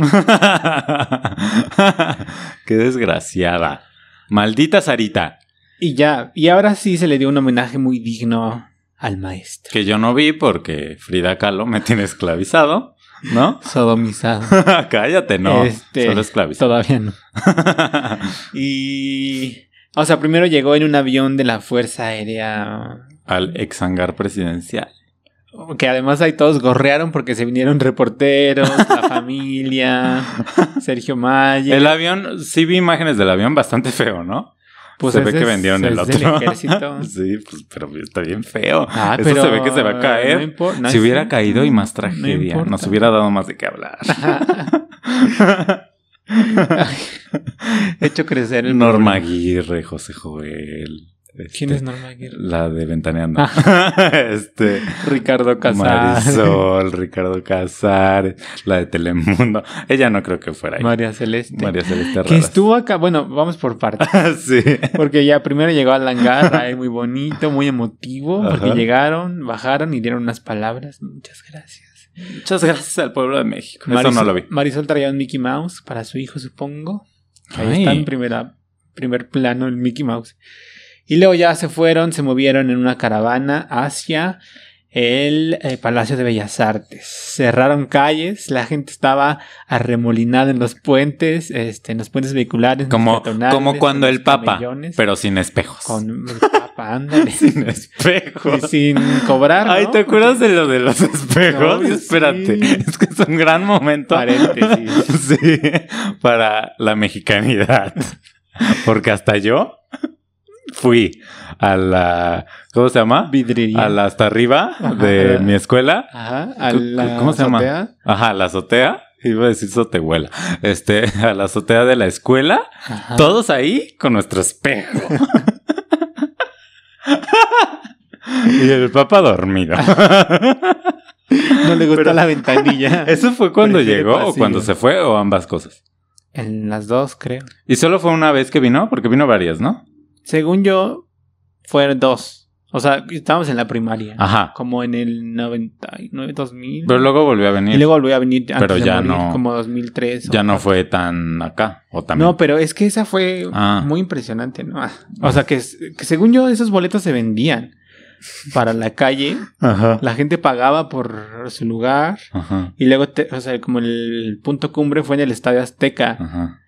Qué desgraciada. Maldita Sarita. Y ya, y ahora sí se le dio un homenaje muy digno al maestro. Que yo no vi porque Frida Kahlo me tiene esclavizado, ¿no? [LAUGHS] Sodomizado. [LAUGHS] Cállate, no. Este, Solo esclavizado. Todavía no. [LAUGHS] Y. O sea, primero llegó en un avión de la Fuerza Aérea. Al exhangar presidencial. Que además ahí todos gorrearon porque se vinieron reporteros, la familia, Sergio Maya. El avión, sí vi imágenes del avión bastante feo, ¿no? Se ve que vendieron el otro. ejército. [LAUGHS] sí, pues, pero está bien feo. Ah, Eso pero se ve que se va a caer. no impor- no si hubiera caído y más no tragedia, nos hubiera dado más de qué hablar. [LAUGHS] [LAUGHS] Hecho crecer el Norma. Aguirre, José Joel. ¿Quién este, es Norma Aguirre? La de Ventaneando. [LAUGHS] este. Ricardo Casares. Marisol, Ricardo Casares, la de Telemundo. Ella no creo que fuera ahí. María Celeste. María Celeste que estuvo acá. Bueno, vamos por partes. [LAUGHS] sí. Porque ya primero llegó al hangar, ahí muy bonito, muy emotivo. Porque llegaron, bajaron y dieron unas palabras. Muchas gracias. Muchas gracias al pueblo de México. Eso Marisol, no lo vi. Marisol traía un Mickey Mouse para su hijo, supongo. Ahí Ay. está en primera, primer plano el Mickey Mouse. Y luego ya se fueron, se movieron en una caravana hacia el eh, Palacio de Bellas Artes. Cerraron calles, la gente estaba arremolinada en los puentes, este, en los puentes vehiculares. Como, como cuando el Papa, pero sin espejos. Con el [LAUGHS] Papa, ándale. [LAUGHS] Sin y espejos. sin cobrar. Ay. ¿te acuerdas de lo de los espejos? Espérate, sí. es que es un gran momento. Paréntesis. [LAUGHS] Sí, para la mexicanidad. Porque hasta yo fui a la. ¿Cómo se llama? Vidrería. A la hasta arriba Ajá. de mi escuela. Ajá, a ¿Cómo- la cómo se llama? azotea. Ajá, a la azotea. Iba a decir sotehuela. Este, [LAUGHS] a la azotea de la escuela. Ajá. Todos ahí con nuestro espejo. [LAUGHS] y el papá dormido. [LAUGHS] No le Pero- la ventanilla. ¿Eso fue cuando llegó o cuando se fue o ambas cosas? En las dos, creo. Y solo fue una vez que vino, porque vino varias, ¿no? Según yo, fueron dos. O sea, estábamos en la primaria. Ajá. Como en el 99, 2000. Pero luego volvió a venir. y luego volvió a venir antes Pero de ya morir, no- Como 2003. o- ya no fue tan acá. O también. No, pero es que esa fue Ah. muy impresionante, ¿no? O sea, que, que según yo, esos boletos se vendían para la calle. Ajá. La gente pagaba por su lugar. Ajá. Y luego, te- o sea, como el punto cumbre fue en el Estadio Azteca. Ajá.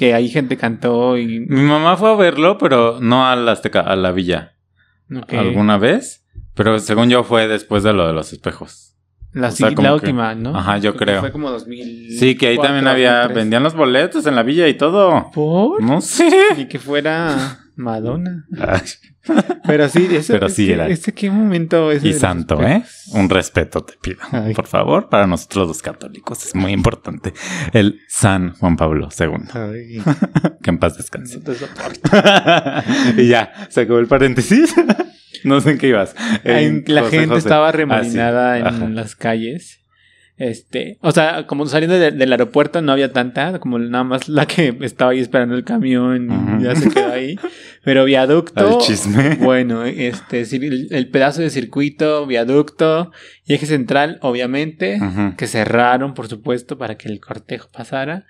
Que ahí gente cantó y... Mi mamá fue a verlo, pero no a la Azteca, a la villa. ¿Alguna vez? Pero según yo fue después de lo de los espejos. La, o sea, sí- como la que- última, ¿no? Ajá, yo creo. Fue como 2000. Sí, que ahí también había... Vendían los boletos en la villa y todo. ¿Por? No sé. Y que fuera [LAUGHS] Madonna. Ay, Pero sí, ese, Pero sí ese- era. ese qué momento ese y santo, ¿eh? Un respeto te pido. Ay. Por favor, para nosotros los católicos es muy importante. El San Juan Pablo II. Ay, [LAUGHS] Que en paz descanse. no te soporto. [LAUGHS] y ya, se acabó el paréntesis. [LAUGHS] no sé en qué ibas. En la José gente José. estaba Ah, sí. remolinada en Ajá. las calles. Este, o sea, como saliendo de- del aeropuerto no había tanta, como nada más la que [LAUGHS] estaba ahí esperando el camión y ya se quedó ahí. [LAUGHS] Pero viaducto, chisme. bueno, este, el, el pedazo de circuito, viaducto y eje central, obviamente, que cerraron, por supuesto, para que el cortejo pasara.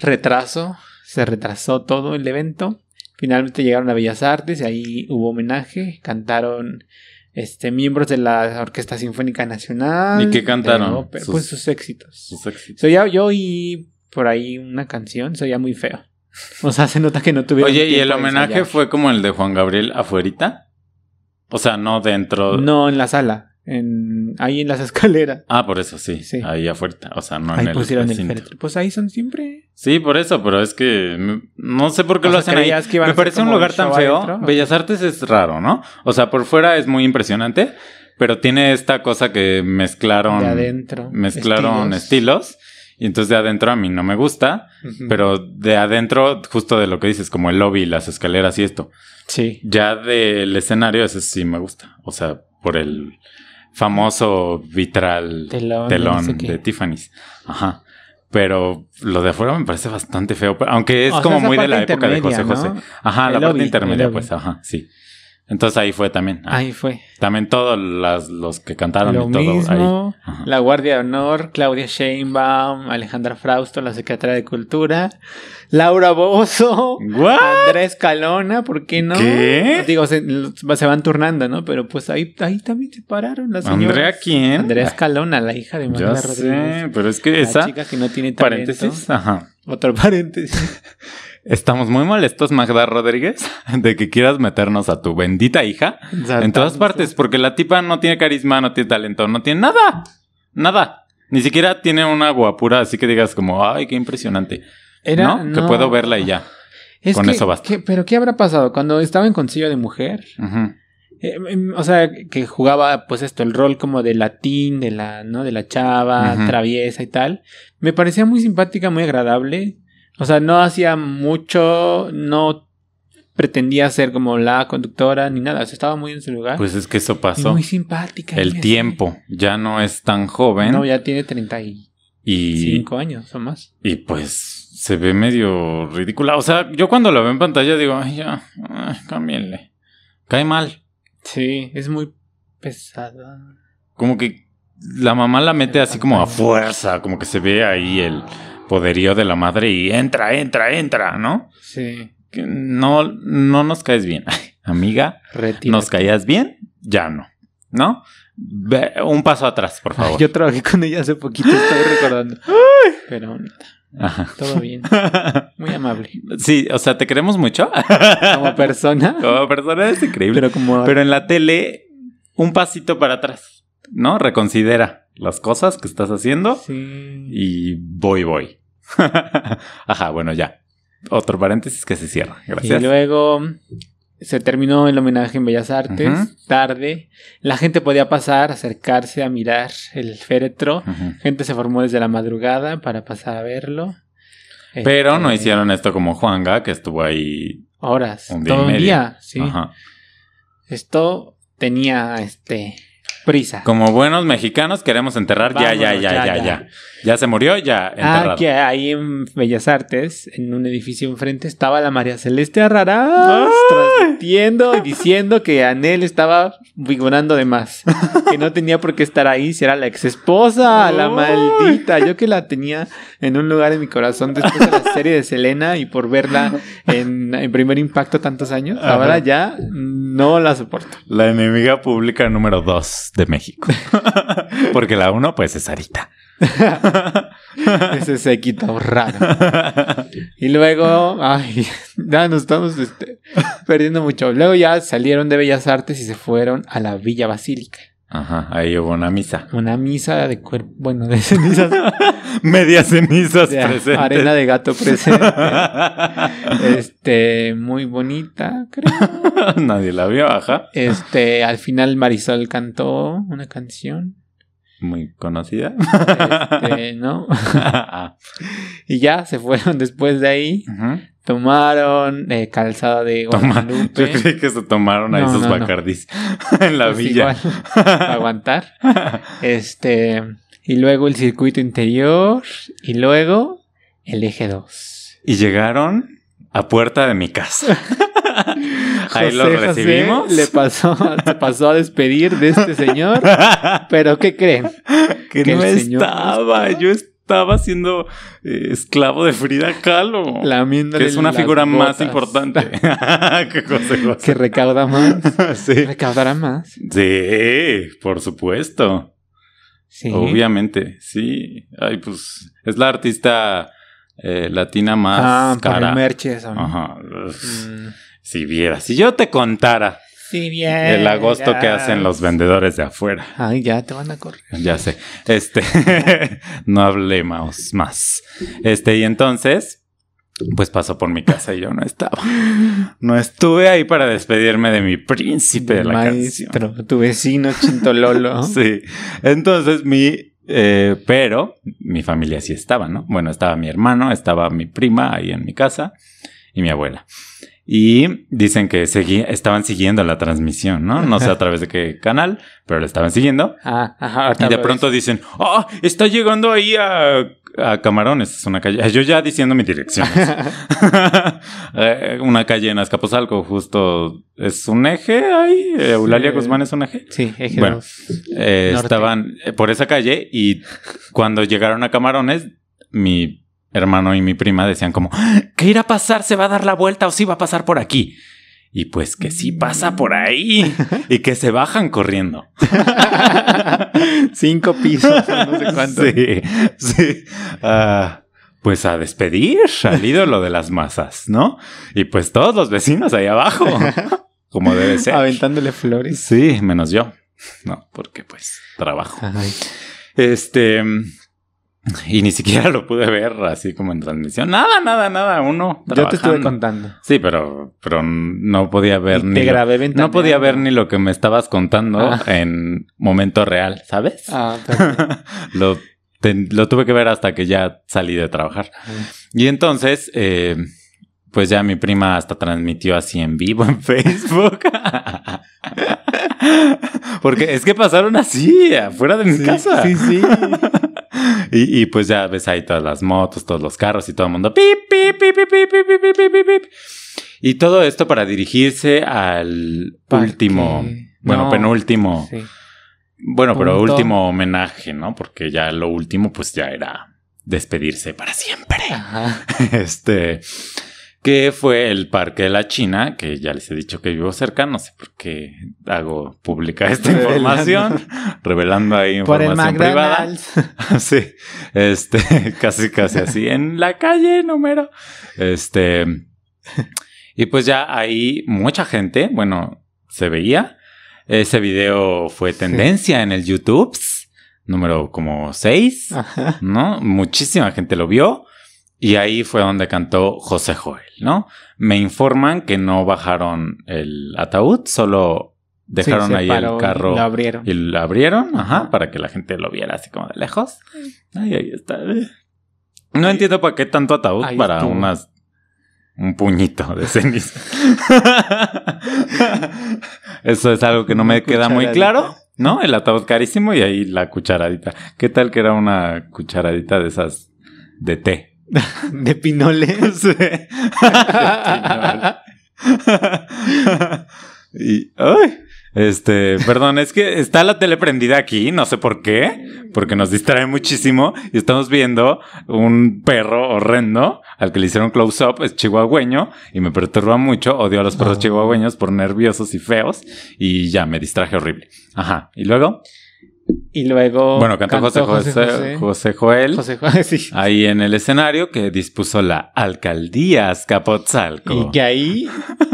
Retraso, se retrasó todo el evento. Finalmente llegaron a Bellas Artes y ahí hubo homenaje, cantaron este, miembros de la Orquesta Sinfónica Nacional. ¿Y qué cantaron? ópera, Sus- Pues sus éxitos. Sus éxitos. Yo oí por ahí una canción, se oía muy feo. [LAUGHS] O sea, se nota que no tuvieron Oye, ¿y el homenaje fue como el de Juan Gabriel afuerita? O sea, no dentro. No, en la sala, en, ahí en las [LAUGHS] escaleras. Ah, por eso sí. Sí. Ahí afuera. O sea, no ahí en el pusieron el féretro. Pues ahí son siempre. Sí, por eso, pero es que no sé por qué O lo sea, hacen ahí. ¿creías que Me parece un lugar tan feo. adentro? Bellas Artes es raro, ¿no? O sea, por fuera es muy impresionante, pero tiene esta cosa que mezclaron. De adentro. Mezclaron estilos. y entonces de adentro a mí no me gusta, pero de adentro, justo de lo que dices, como el lobby, las escaleras y esto. Sí. Ya del escenario, ese sí me gusta. O sea, por el famoso vitral Telón. telón no sé qué. de Tiffany's. Ajá. Pero lo de afuera me parece bastante feo. Aunque es O como muy de la época de José José. ¿no? Ajá, El la parte intermedia, pues, ajá, sí. Entonces ahí fue también. Ah, Ahí fue. También todos las, los que cantaron Lo y todo mismo. ahí. La Guardia de Honor, Claudia Sheinbaum, Alejandra Frausto, la secretaria de Cultura, Laura Bozo, ¿What? Andrés Calona, ¿por qué no? ¿Qué? Digo, se, se van turnando, ¿no? Pero pues ahí, ahí también se pararon las señoras. ¿Andrea quién? Andrea Calona, la hija de Magda Rodríguez. sé, pero es que La esa... chica que no tiene talento. Paréntesis, ajá. Otro paréntesis. [LAUGHS] Estamos muy molestos, Magda Rodríguez, [LAUGHS] de que quieras meternos a tu bendita hija en todas partes, porque la tipa no tiene carisma, no tiene talento, no tiene nada. Nada. Ni siquiera tiene una guapura así que digas como, ay, qué impresionante. Era, ¿No? Que puedo verla y ya. Es Con que- eso basta. que- Pero ¿qué habrá pasado? Cuando estaba en Concilio de Mujer. Eh, em, o sea, que jugaba pues esto, el rol como de latín, de la, ¿no? De la chava, traviesa y tal. Me parecía muy simpática, muy agradable. O sea, no hacía mucho, no pretendía ser como la conductora ni nada. O sea, estaba muy en su lugar. Pues es que eso Y pasó. muy simpática. y El tiempo ya no es tan joven No, ya tiene 35 y, años o más. y pues se ve medio ridícula. O sea, yo cuando la veo en pantalla digo, ay, ya, ay, cámbienle. Cae mal. Sí, es muy pesada. Como que la mamá la mete así como a fuerza, como que se ve ahí el poderío de la madre y entra, entra, entra, ¿no? Sí, no, no nos caes bien. [LAUGHS] Amiga. ¿nos caías bien? Ya no, ¿no? Ve- un paso atrás, por favor. Yo trabajé con ella hace poquito, estoy recordando. [LAUGHS] Pero Ajá. todo bien. [LAUGHS] Muy amable. Sí, o sea, te queremos mucho. Como persona. Como persona es increíble. Pero como. Pero en la tele, un pasito para atrás, ¿no? Reconsidera las cosas que estás haciendo Sí. y voy, voy. [LAUGHS] Ajá, bueno, ya. Otro paréntesis que se cierra. Y Gracias. luego se terminó el homenaje en Bellas Artes. Tarde. La gente podía pasar, acercarse a mirar el féretro. Gente se formó desde la madrugada para pasar a verlo. Pero no Este, hicieron esto como Juanga, que estuvo ahí Horas. un día todo y medio. día, sí. Ajá. Esto tenía este prisa. Como buenos mexicanos queremos enterrar ya, ya, ya, ya, ya, ya. se murió, ya Ah, enterrado. que ahí en Bellas Artes, en un edificio enfrente, estaba la María Celeste Arrarás transmitiendo y [LAUGHS] diciendo que Anel estaba figurando de más. Que no tenía por qué estar ahí si era la ex esposa, la maldita. Yo que la tenía en un lugar en mi corazón después de la serie de Selena y por verla en, en primer impacto tantos años. Ahora ya no la soporto. La enemiga pública número dos de México. [LAUGHS] Porque la uno, pues, es Sarita. Ese séquito raro. [LAUGHS] Y luego, ay, ya nos estamos este, perdiendo mucho. Luego ya salieron de Bellas Artes y se fueron a la Villa Basílica. Ajá, ahí hubo una misa. Una misa de cuerpo, bueno, de [LAUGHS] cenizas, [LAUGHS] Medias cenizas de presentes. arena de gato presente. [LAUGHS] Este, muy bonita, creo. Nadie la vio, ajá. Este, al final Marisol cantó una canción. Muy conocida. Este, [LAUGHS] ¿no? [LAUGHS] Y ya se fueron después de ahí. Tomaron eh, calzada de Toma- Guadalupe. Yo creí que se tomaron ahí No, sus no, no. bacardís [LAUGHS] en la Pues villa. igual, para aguantar. Este. y luego el circuito interior y luego el eje 2. Y llegaron a puerta de mi casa. [LAUGHS] Ahí lo José recibimos. le pasó, se pasó a despedir de este señor. [LAUGHS] Pero ¿qué creen? que, que no el señor estaba. Yo estaba siendo eh, esclavo de Frida Kahlo. Que es una figura más importante [LAUGHS] que José José. Que recauda más. sí. Recaudará más. sí, por supuesto. Sí. Obviamente, sí. Ay, pues es la artista eh, latina más Ah, por cara. el merch eso, ¿no? Ajá. Mm. Si vieras, si yo te contara bien. el agosto que hacen los vendedores de afuera. Ay, ya te van a correr. Ya sé. Este, [LAUGHS] no hablemos más. Este, y entonces, pues pasó por mi casa y yo no estaba. No estuve ahí para despedirme de mi príncipe de la canción. Maestro, tu vecino Chintololo. [LAUGHS] Sí. Entonces, mi. eh, pero mi familia sí estaba, ¿no? Bueno, estaba mi hermano, estaba mi prima ahí en mi casa y mi abuela. Y dicen que seguí- estaban siguiendo la transmisión, ¿no? No sé a través de qué [LAUGHS] canal, pero lo estaban siguiendo. Ah, ajá. Y de pronto dicen, ¡ah! está llegando ahí a, a Camarones, es una calle. Yo ya diciendo mi dirección. [LAUGHS] [LAUGHS] Eh, una calle en Azcapotzalco, justo es un eje ahí. Eulalia Sí. Guzmán es un eje. Sí, eje Bueno. Eh, estaban eh, por esa calle y cuando llegaron a Camarones, mi hermano y mi prima decían como, ¿qué irá a pasar? ¿Se va a dar la vuelta o sí va a pasar por aquí? Y pues que sí pasa por ahí y que se bajan corriendo. [LAUGHS] Cinco pisos, no sé cuánto. Sí, sí. Ah, pues a despedir al ídolo de las masas, ¿no? Y pues todos los vecinos ahí abajo, [LAUGHS] como debe ser. Aventándole flores. Sí, menos yo. No, porque pues trabajo. Ay. Este. [LAUGHS] Y ni siquiera lo pude ver así como en transmisión. Nada, nada, nada. Uno. Yo te estuve contando. Sí, pero, pero no podía ver Y ni. te lo- grabé no podía ver ni lo que me estabas contando Ah. en momento real, ¿sabes? Ah, [LAUGHS] lo, te- lo tuve que ver hasta que ya salí de trabajar. Y entonces, eh, pues ya mi prima hasta transmitió así en vivo en [LAUGHS] Facebook. Porque es que pasaron así, afuera de mi sí, casa. Sí, sí. [LAUGHS] y, y, pues ya ves ahí todas las motos, todos los carros y todo el mundo. Pip, pip, pip, pip, pip, pip, pip, Y todo esto para dirigirse al Parque. último, bueno, penúltimo. Bueno, pero último homenaje, ¿no? Porque ya lo último, pues ya era despedirse para siempre. [LAUGHS] Este que fue el Parque de la China, que ya les he dicho que vivo cerca, no sé por qué hago pública esta Revelando. información, revelando ahí Por el información privada. [LAUGHS] Sí, este, [LAUGHS] casi, casi así, en la calle número. Este, y pues ya ahí mucha gente, bueno, se veía. Ese video fue tendencia en el YouTube, número como 6, Ajá. ¿no? Muchísima gente lo vio. Y ahí fue donde cantó José Joel, ¿no? Me informan que no bajaron el ataúd, solo dejaron Sí, ahí el y carro Lo abrieron. y lo abrieron, ajá, para que la gente lo viera así como de lejos. Ay, ahí está. No entiendo para qué tanto ataúd para estuvo. unas un puñito de ceniza. [LAUGHS] Eso es algo que no me queda muy claro, ¿no? El ataúd carísimo y ahí la cucharadita. ¿Qué tal que era una cucharadita de esas de té? [LAUGHS] De pinoles. [LAUGHS] Sí. y, ay, este, perdón, es que está la tele prendida aquí, no sé por qué, porque nos distrae muchísimo y estamos viendo un perro horrendo al que le hicieron close up, es chihuahueño y me perturba mucho, odio a los perros Oh. chihuahueños por nerviosos y feos y ya me distraje horrible. Ajá, y luego, Y luego. bueno, cantó, José, José, José Joel. José Joel, [LAUGHS] sí. Ahí en el escenario que dispuso la alcaldía Azcapotzalco. Y que ahí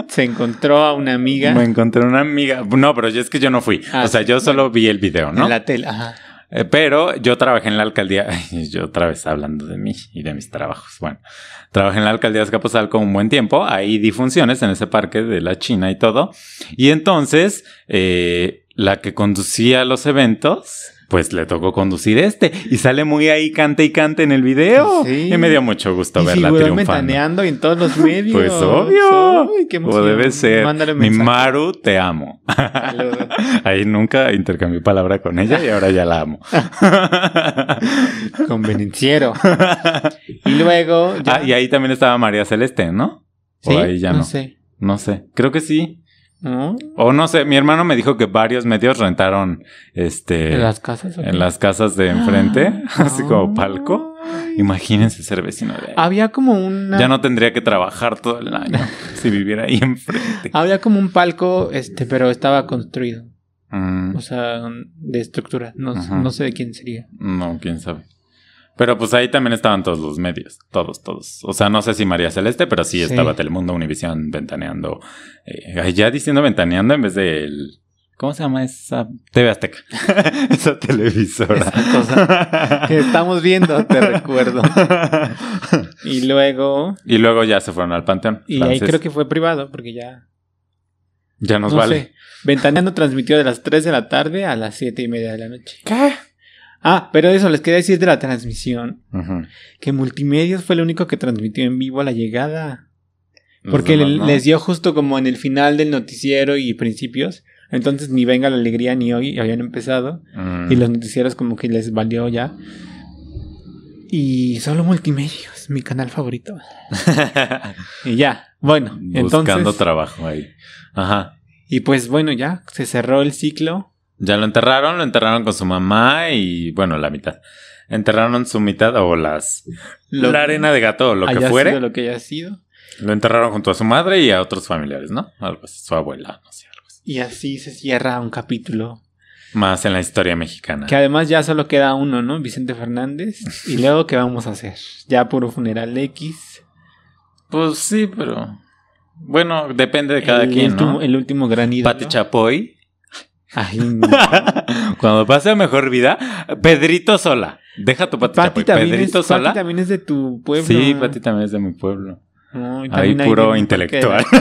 se encontró a una amiga Me encontré una amiga. No, pero yo es que yo no fui. Ah, o sea, yo solo vi el video, ¿no? en la tele. Ajá. Eh, pero yo trabajé en la alcaldía. [LAUGHS] Yo otra vez hablando de mí y de mis trabajos. Bueno, trabajé en la alcaldía de Azcapotzalco un buen tiempo. Ahí di funciones en ese parque de la China y todo. Y entonces, eh, la que conducía los eventos pues le tocó conducir este y sale muy ahí cante y cante en el video. Sí. Y me dio mucho gusto Y verla triunfando. en todos los [LAUGHS] medios. Pues obvio. Ay, qué o debe ser. Mándale Mi. Maru, te amo. Saludos. [LAUGHS] Ahí nunca intercambié palabra con ella y ahora ya la amo. [LAUGHS] Convenenciero. Y luego. ya- ah, y ahí también estaba María Celeste, ¿no? ¿Sí? O ahí ya no. no sé. No sé. Creo que sí. ¿No? O no sé. Mi hermano me dijo que varios medios rentaron este ¿En las casas? o qué? en las casas de enfrente, [LAUGHS] así como palco. Imagínense ser vecino de ahí. Había como una. Ya no tendría que trabajar todo el año [LAUGHS] si viviera ahí enfrente. Había como un palco, este, pero estaba construido. Mm, O sea, de estructura. No, no sé de quién sería. no, quién sabe. Pero pues ahí también estaban todos los medios, todos, todos. O sea, no sé si María Celeste, pero sí, Sí. estaba Telemundo, Univisión, Ventaneando. Eh, ya diciendo Ventaneando en vez de el... ¿Cómo se llama esa? TV Azteca. [LAUGHS] esa televisora. Esa cosa que estamos viendo, te recuerdo. [LAUGHS] Y luego. y luego ya se fueron al Panteón. Y ahí creo que fue privado, porque ya. Ya nos no vale. sé. Ventaneando transmitió de las 3 de la tarde a las 7 y media de la noche. ¿Qué? Ah, pero eso, les quería decir de la transmisión. Que Multimedios fue el único que transmitió en vivo la llegada. Porque les dio justo como en el final del noticiero y principios. Entonces ni Venga la Alegría ni hoy habían empezado. Mm. Y los noticieros como que les valió ya. Y solo Multimedios, mi canal favorito. [LAUGHS] Y ya, bueno, Buscando entonces... trabajo ahí. Ajá. Y pues bueno, ya se cerró el ciclo. Ya lo enterraron, lo enterraron con su mamá y bueno, la mitad. Enterraron su mitad o las Lo- la arena de gato o lo que haya fuere. sido lo que haya sido. Lo enterraron junto a su madre y a otros familiares, ¿no? Algo así, su abuela, no sé, algo así. Y así se cierra un capítulo. Más en la historia mexicana. Que además ya solo queda uno, ¿no? Vicente Fernández. [LAUGHS] Y luego, ¿qué vamos a hacer? Ya puro funeral X. Pues sí, pero bueno, depende de cada el quien, último, ¿no? El último gran ídolo. Pati Chapoy. Ay, no. [LAUGHS] Cuando pase a mejor vida, Pedrito Sola. Deja tu Pati, Pati Chapoy. también, es, Pedrito Pati Sola. también es de tu pueblo. Sí, Pati también es de mi pueblo. No, Ahí hay puro de- intelectual. [LAUGHS]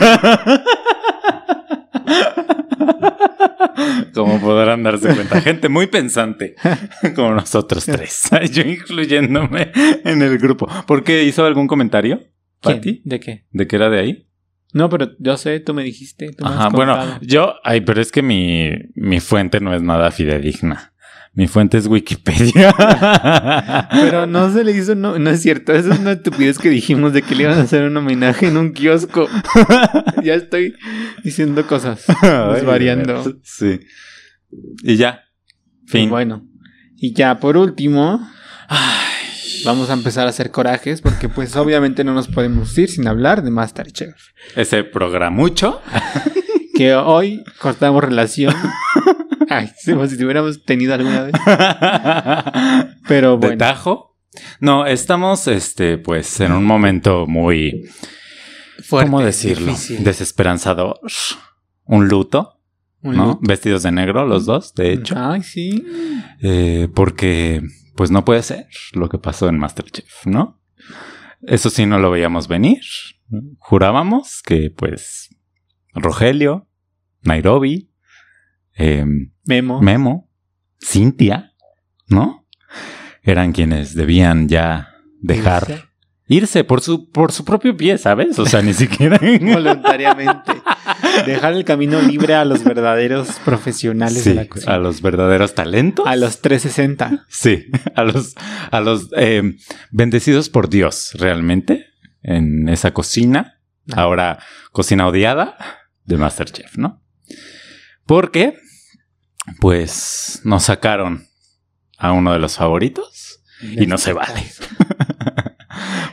Como podrán darse cuenta. Gente muy pensante. [LAUGHS] Como nosotros tres. Yo incluyéndome en el grupo. ¿Por qué hizo algún comentario? ¿Pati? ¿De qué? ¿De que era de ahí? No, pero yo sé, tú me dijiste. tú me Ajá, has bueno, yo, ay, pero es que mi, mi fuente no es nada fidedigna. Mi fuente es Wikipedia. [LAUGHS] Pero no se le hizo, no, no es cierto. Eso es una estupidez que dijimos de que le iban a hacer un homenaje en un kiosco. [LAUGHS] ya estoy diciendo cosas. Ay, variando. Sí. Y ya. Fin. Y bueno. Y ya por último, vamos a empezar a hacer corajes porque pues obviamente no nos podemos ir sin hablar de Masterchef. Ese programucho. [LAUGHS] Que hoy cortamos relación. [LAUGHS] Ay, como si hubiéramos tenido alguna vez. Pero ¿De bueno. tajo? No, estamos, este, pues, en un momento muy, fuerte, ¿cómo decirlo? difícil. Desesperanzador. Un luto, Un ¿no? look. Vestidos de negro los dos, de hecho. Ay, sí. Eh, porque, pues, no puede ser lo que pasó en Masterchef, ¿no? Eso sí no lo veíamos venir. Jurábamos que, pues, Rogelio, Nairobi, em, Memo. Memo, Cintia, ¿no? Eran quienes debían ya dejar Irse. por su, por su propio pie, ¿sabes? O sea, ni siquiera. [LAUGHS] voluntariamente. Dejar el camino libre a los verdaderos profesionales de la cocina. a los verdaderos talentos. A los 360. Sí, [LAUGHS] a los, a los eh, bendecidos por Dios, realmente, en esa cocina. Ah. Ahora, cocina odiada de Masterchef, ¿no? Porque, pues, nos sacaron a uno de los favoritos y no se vale. [LAUGHS]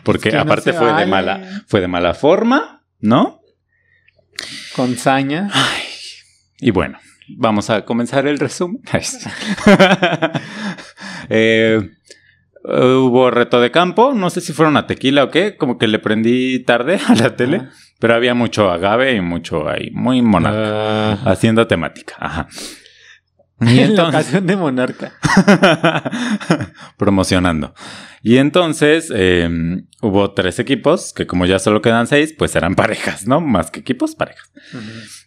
Porque Es que no aparte fue de mala, fue de mala forma, ¿no? Con saña. Ay, y bueno, vamos a comenzar el resumen. [LAUGHS] Eh, hubo reto de campo, no sé si fueron a tequila o qué, como que le prendí tarde a la tele, Ajá. pero había mucho agave y mucho ahí, muy monarca, Ah. haciendo temática. Ajá. Y [LAUGHS] en la entonces, ocasión de Monarca. [LAUGHS] promocionando. Y entonces eh, hubo tres equipos, que como ya solo quedan seis, pues eran parejas, ¿no? Más que equipos, parejas.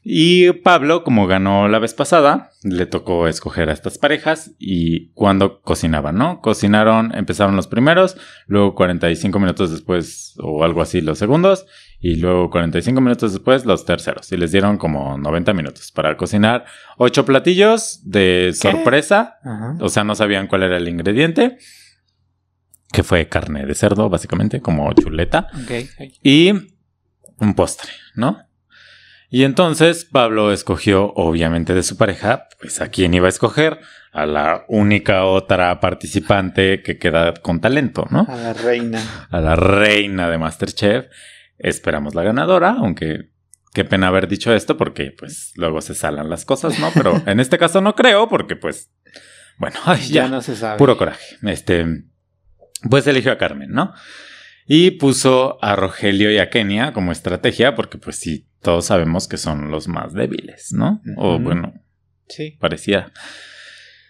Y Pablo, como ganó la vez pasada, le tocó escoger a estas parejas y cuando cocinaban, ¿no? Cocinaron, empezaron los primeros, luego 45 minutos después o algo así los segundos y luego 45 minutos después los terceros. Y les dieron como 90 minutos para cocinar ocho platillos de sorpresa, Ajá. o sea, no sabían cuál era el ingrediente, que fue carne de cerdo, básicamente, como chuleta y un postre, ¿no? Y entonces Pablo escogió, obviamente, de su pareja, pues a quién iba a escoger, a la única otra participante que queda con talento, ¿no? A la reina. A la reina de Masterchef. Esperamos la ganadora, aunque qué pena haber dicho esto porque pues luego se salan las cosas, ¿no? Pero [LAUGHS] en este caso no creo porque pues, bueno, [LAUGHS] ay, Ya ya, no se sabe. Puro coraje. Este, pues eligió a Carmen, ¿no? Y puso a Rogelio y a Kenia como estrategia, porque pues sí, todos sabemos que son los más débiles, ¿no? O bueno, Sí. parecía.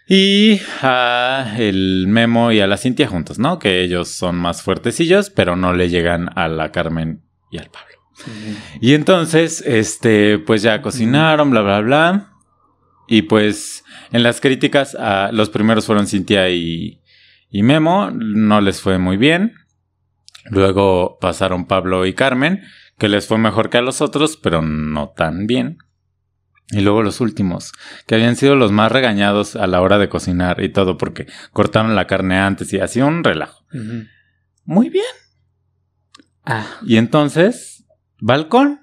Y a el Memo y a la Cintia juntos, ¿no? Que ellos son más fuertecillos, pero no le llegan a la Carmen y al Pablo. Y entonces, este, pues ya cocinaron, bla, bla, bla. Y pues en las críticas, a, los primeros fueron Cintia y, y Memo, no les fue muy bien. Luego pasaron Pablo y Carmen, que les fue mejor que a los otros, pero no tan bien. Y luego los últimos, que habían sido los más regañados a la hora de cocinar y todo, porque cortaron la carne antes y hacía un relajo. Muy bien. Ah, Y entonces, balcón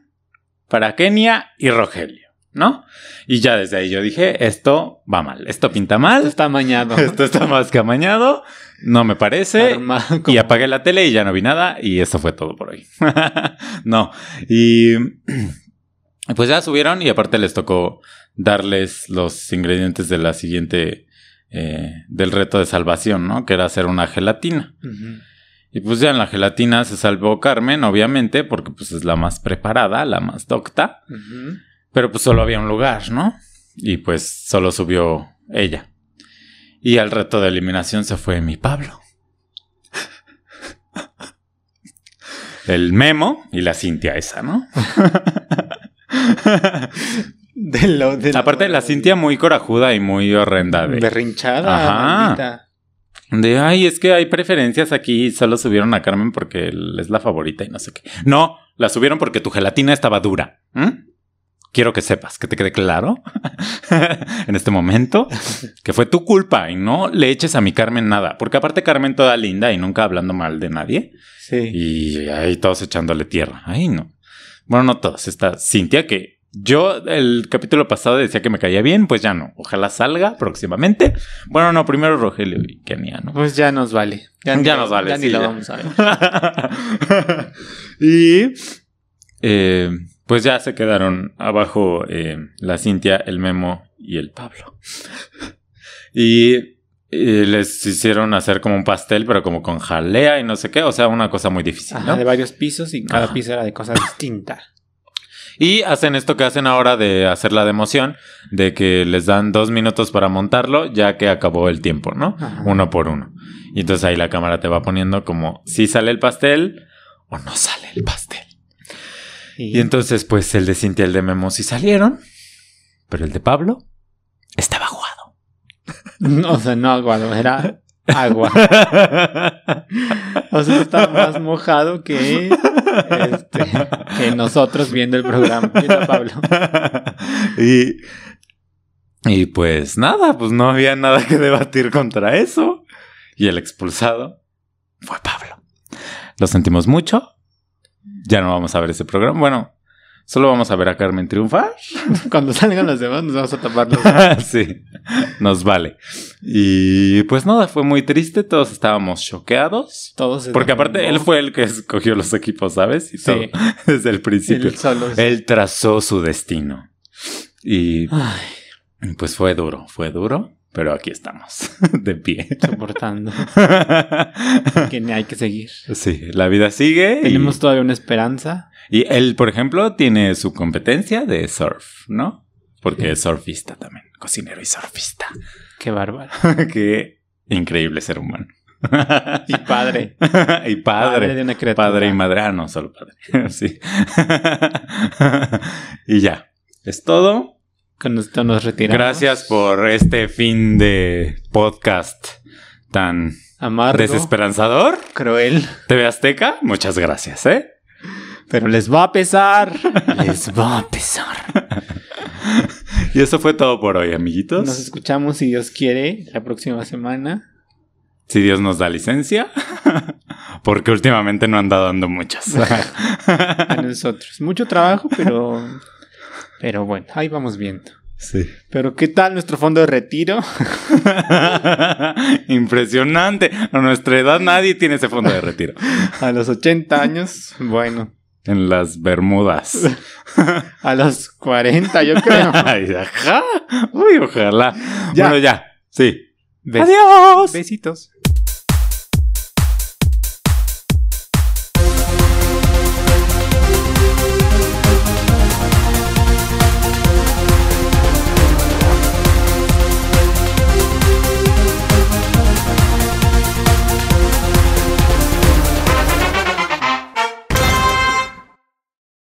para Kenia y Rogelio, ¿no? Y ya desde ahí yo dije, esto va mal, esto pinta esto mal, está amañado. [LAUGHS] esto está más que amañado, no me parece. Armado Y apagué la tele y ya no vi nada y eso fue todo por hoy. [LAUGHS] no, y [CLEARS THROAT] pues ya subieron y aparte les tocó darles los ingredientes de la siguiente, eh, del reto de salvación, ¿no? Que era hacer una gelatina. Ujú. Y pues ya en la gelatina se salvó Carmen, obviamente, porque pues es la más preparada, la más docta. Pero pues solo había un lugar, ¿no? Y pues solo subió ella. Y al reto de eliminación se fue mi Pablo. El Memo y la Cintia esa, ¿no? [LAUGHS] De lo, de lo- Aparte la Cintia muy corajuda y muy horrenda de... Berrinchada, Ajá. maldita. De, ay, es que hay preferencias aquí, solo subieron a Carmen porque es la favorita y no sé qué. No, la subieron porque tu gelatina estaba dura. Quiero que sepas, que te quede claro [LAUGHS] en este momento, que fue tu culpa y no le eches a mi Carmen nada. Porque aparte Carmen toda linda y nunca hablando mal de nadie. Sí. Y ahí todos echándole tierra. Ay, no. Bueno, no todos. Está Cintia que yo el capítulo pasado decía que me caía bien, pues ya no. Ojalá salga próximamente. Bueno, no, primero Rogelio y Kenia, ¿no? Pues ya nos vale. Ya [LAUGHS] ni- nos vale, Ya ni sí, lo ya. vamos a ver. [LAUGHS] y eh, pues ya se quedaron abajo eh, la Cintia, el Memo y el Pablo. [LAUGHS] y eh, les hicieron hacer como un pastel, pero como con jalea y no sé qué. O sea, una cosa muy difícil, de varios pisos y cada Ajá. piso era de cosa distinta. Y hacen esto que hacen ahora de hacer la democión, de que les dan dos minutos para montarlo, ya que acabó el tiempo, ¿no? Ajá. Uno por uno. Y entonces ahí la cámara te va poniendo como si sale el pastel o no sale el pastel. Y, Y entonces, pues el de Cintia y el de Memo sí salieron, pero el de Pablo estaba aguado. [LAUGHS] No, o sea, no aguado, era agua. [LAUGHS] O sea, estaba más mojado que, este, que nosotros viendo el programa. [LAUGHS] Pablo. y, y pues nada, pues no había nada que debatir contra eso. Y el expulsado fue Pablo. Lo sentimos mucho. Ya no vamos a ver ese programa. Bueno, solo vamos a ver a Carmen triunfar. [LAUGHS] Cuando salgan los demás, nos vamos a tapar los. [LAUGHS] sí, nos vale. Y pues nada, fue muy triste. Todos estábamos choqueados. Todos. Porque aparte él fue el que escogió los equipos, ¿sabes? Y Sí. todo, [LAUGHS] desde el principio. Él solo. Él trazó su destino. Y Ay, pues fue duro, fue duro, pero aquí estamos, [LAUGHS] de pie. soportando. [LAUGHS] que hay que seguir. Sí, la vida sigue. y- Tenemos todavía una esperanza. Y, él, por ejemplo, tiene su competencia de surf, ¿no? Porque Sí. es surfista también, cocinero y surfista. Qué bárbaro. [LAUGHS] Qué increíble ser humano. Y padre. y padre. de una criatura. Padre y madre. Ah, no, solo padre. sí. y ya. Es todo. Con esto nos retiramos. Gracias por este fin de podcast tan Amargo, desesperanzador. cruel. TV Azteca, muchas gracias, ¿eh? Pero les va a pesar. [LAUGHS] les va a pesar. Y eso fue todo por hoy, amiguitos. Nos escuchamos, si Dios quiere, la próxima semana. Si Dios nos da licencia. [LAUGHS] Porque últimamente no anda dando muchas. [LAUGHS] A nosotros. Mucho trabajo, pero. Pero bueno, ahí vamos viendo. sí. Pero, ¿qué tal nuestro fondo de retiro? [LAUGHS] Impresionante. A nuestra edad nadie tiene ese fondo de retiro. A los 80 años, bueno. En las Bermudas. [LAUGHS] A los 40, yo creo. [LAUGHS] Ay, ajá. Uy, ojalá. Ya. Bueno, ya. Sí. Bes- Adiós. Besitos.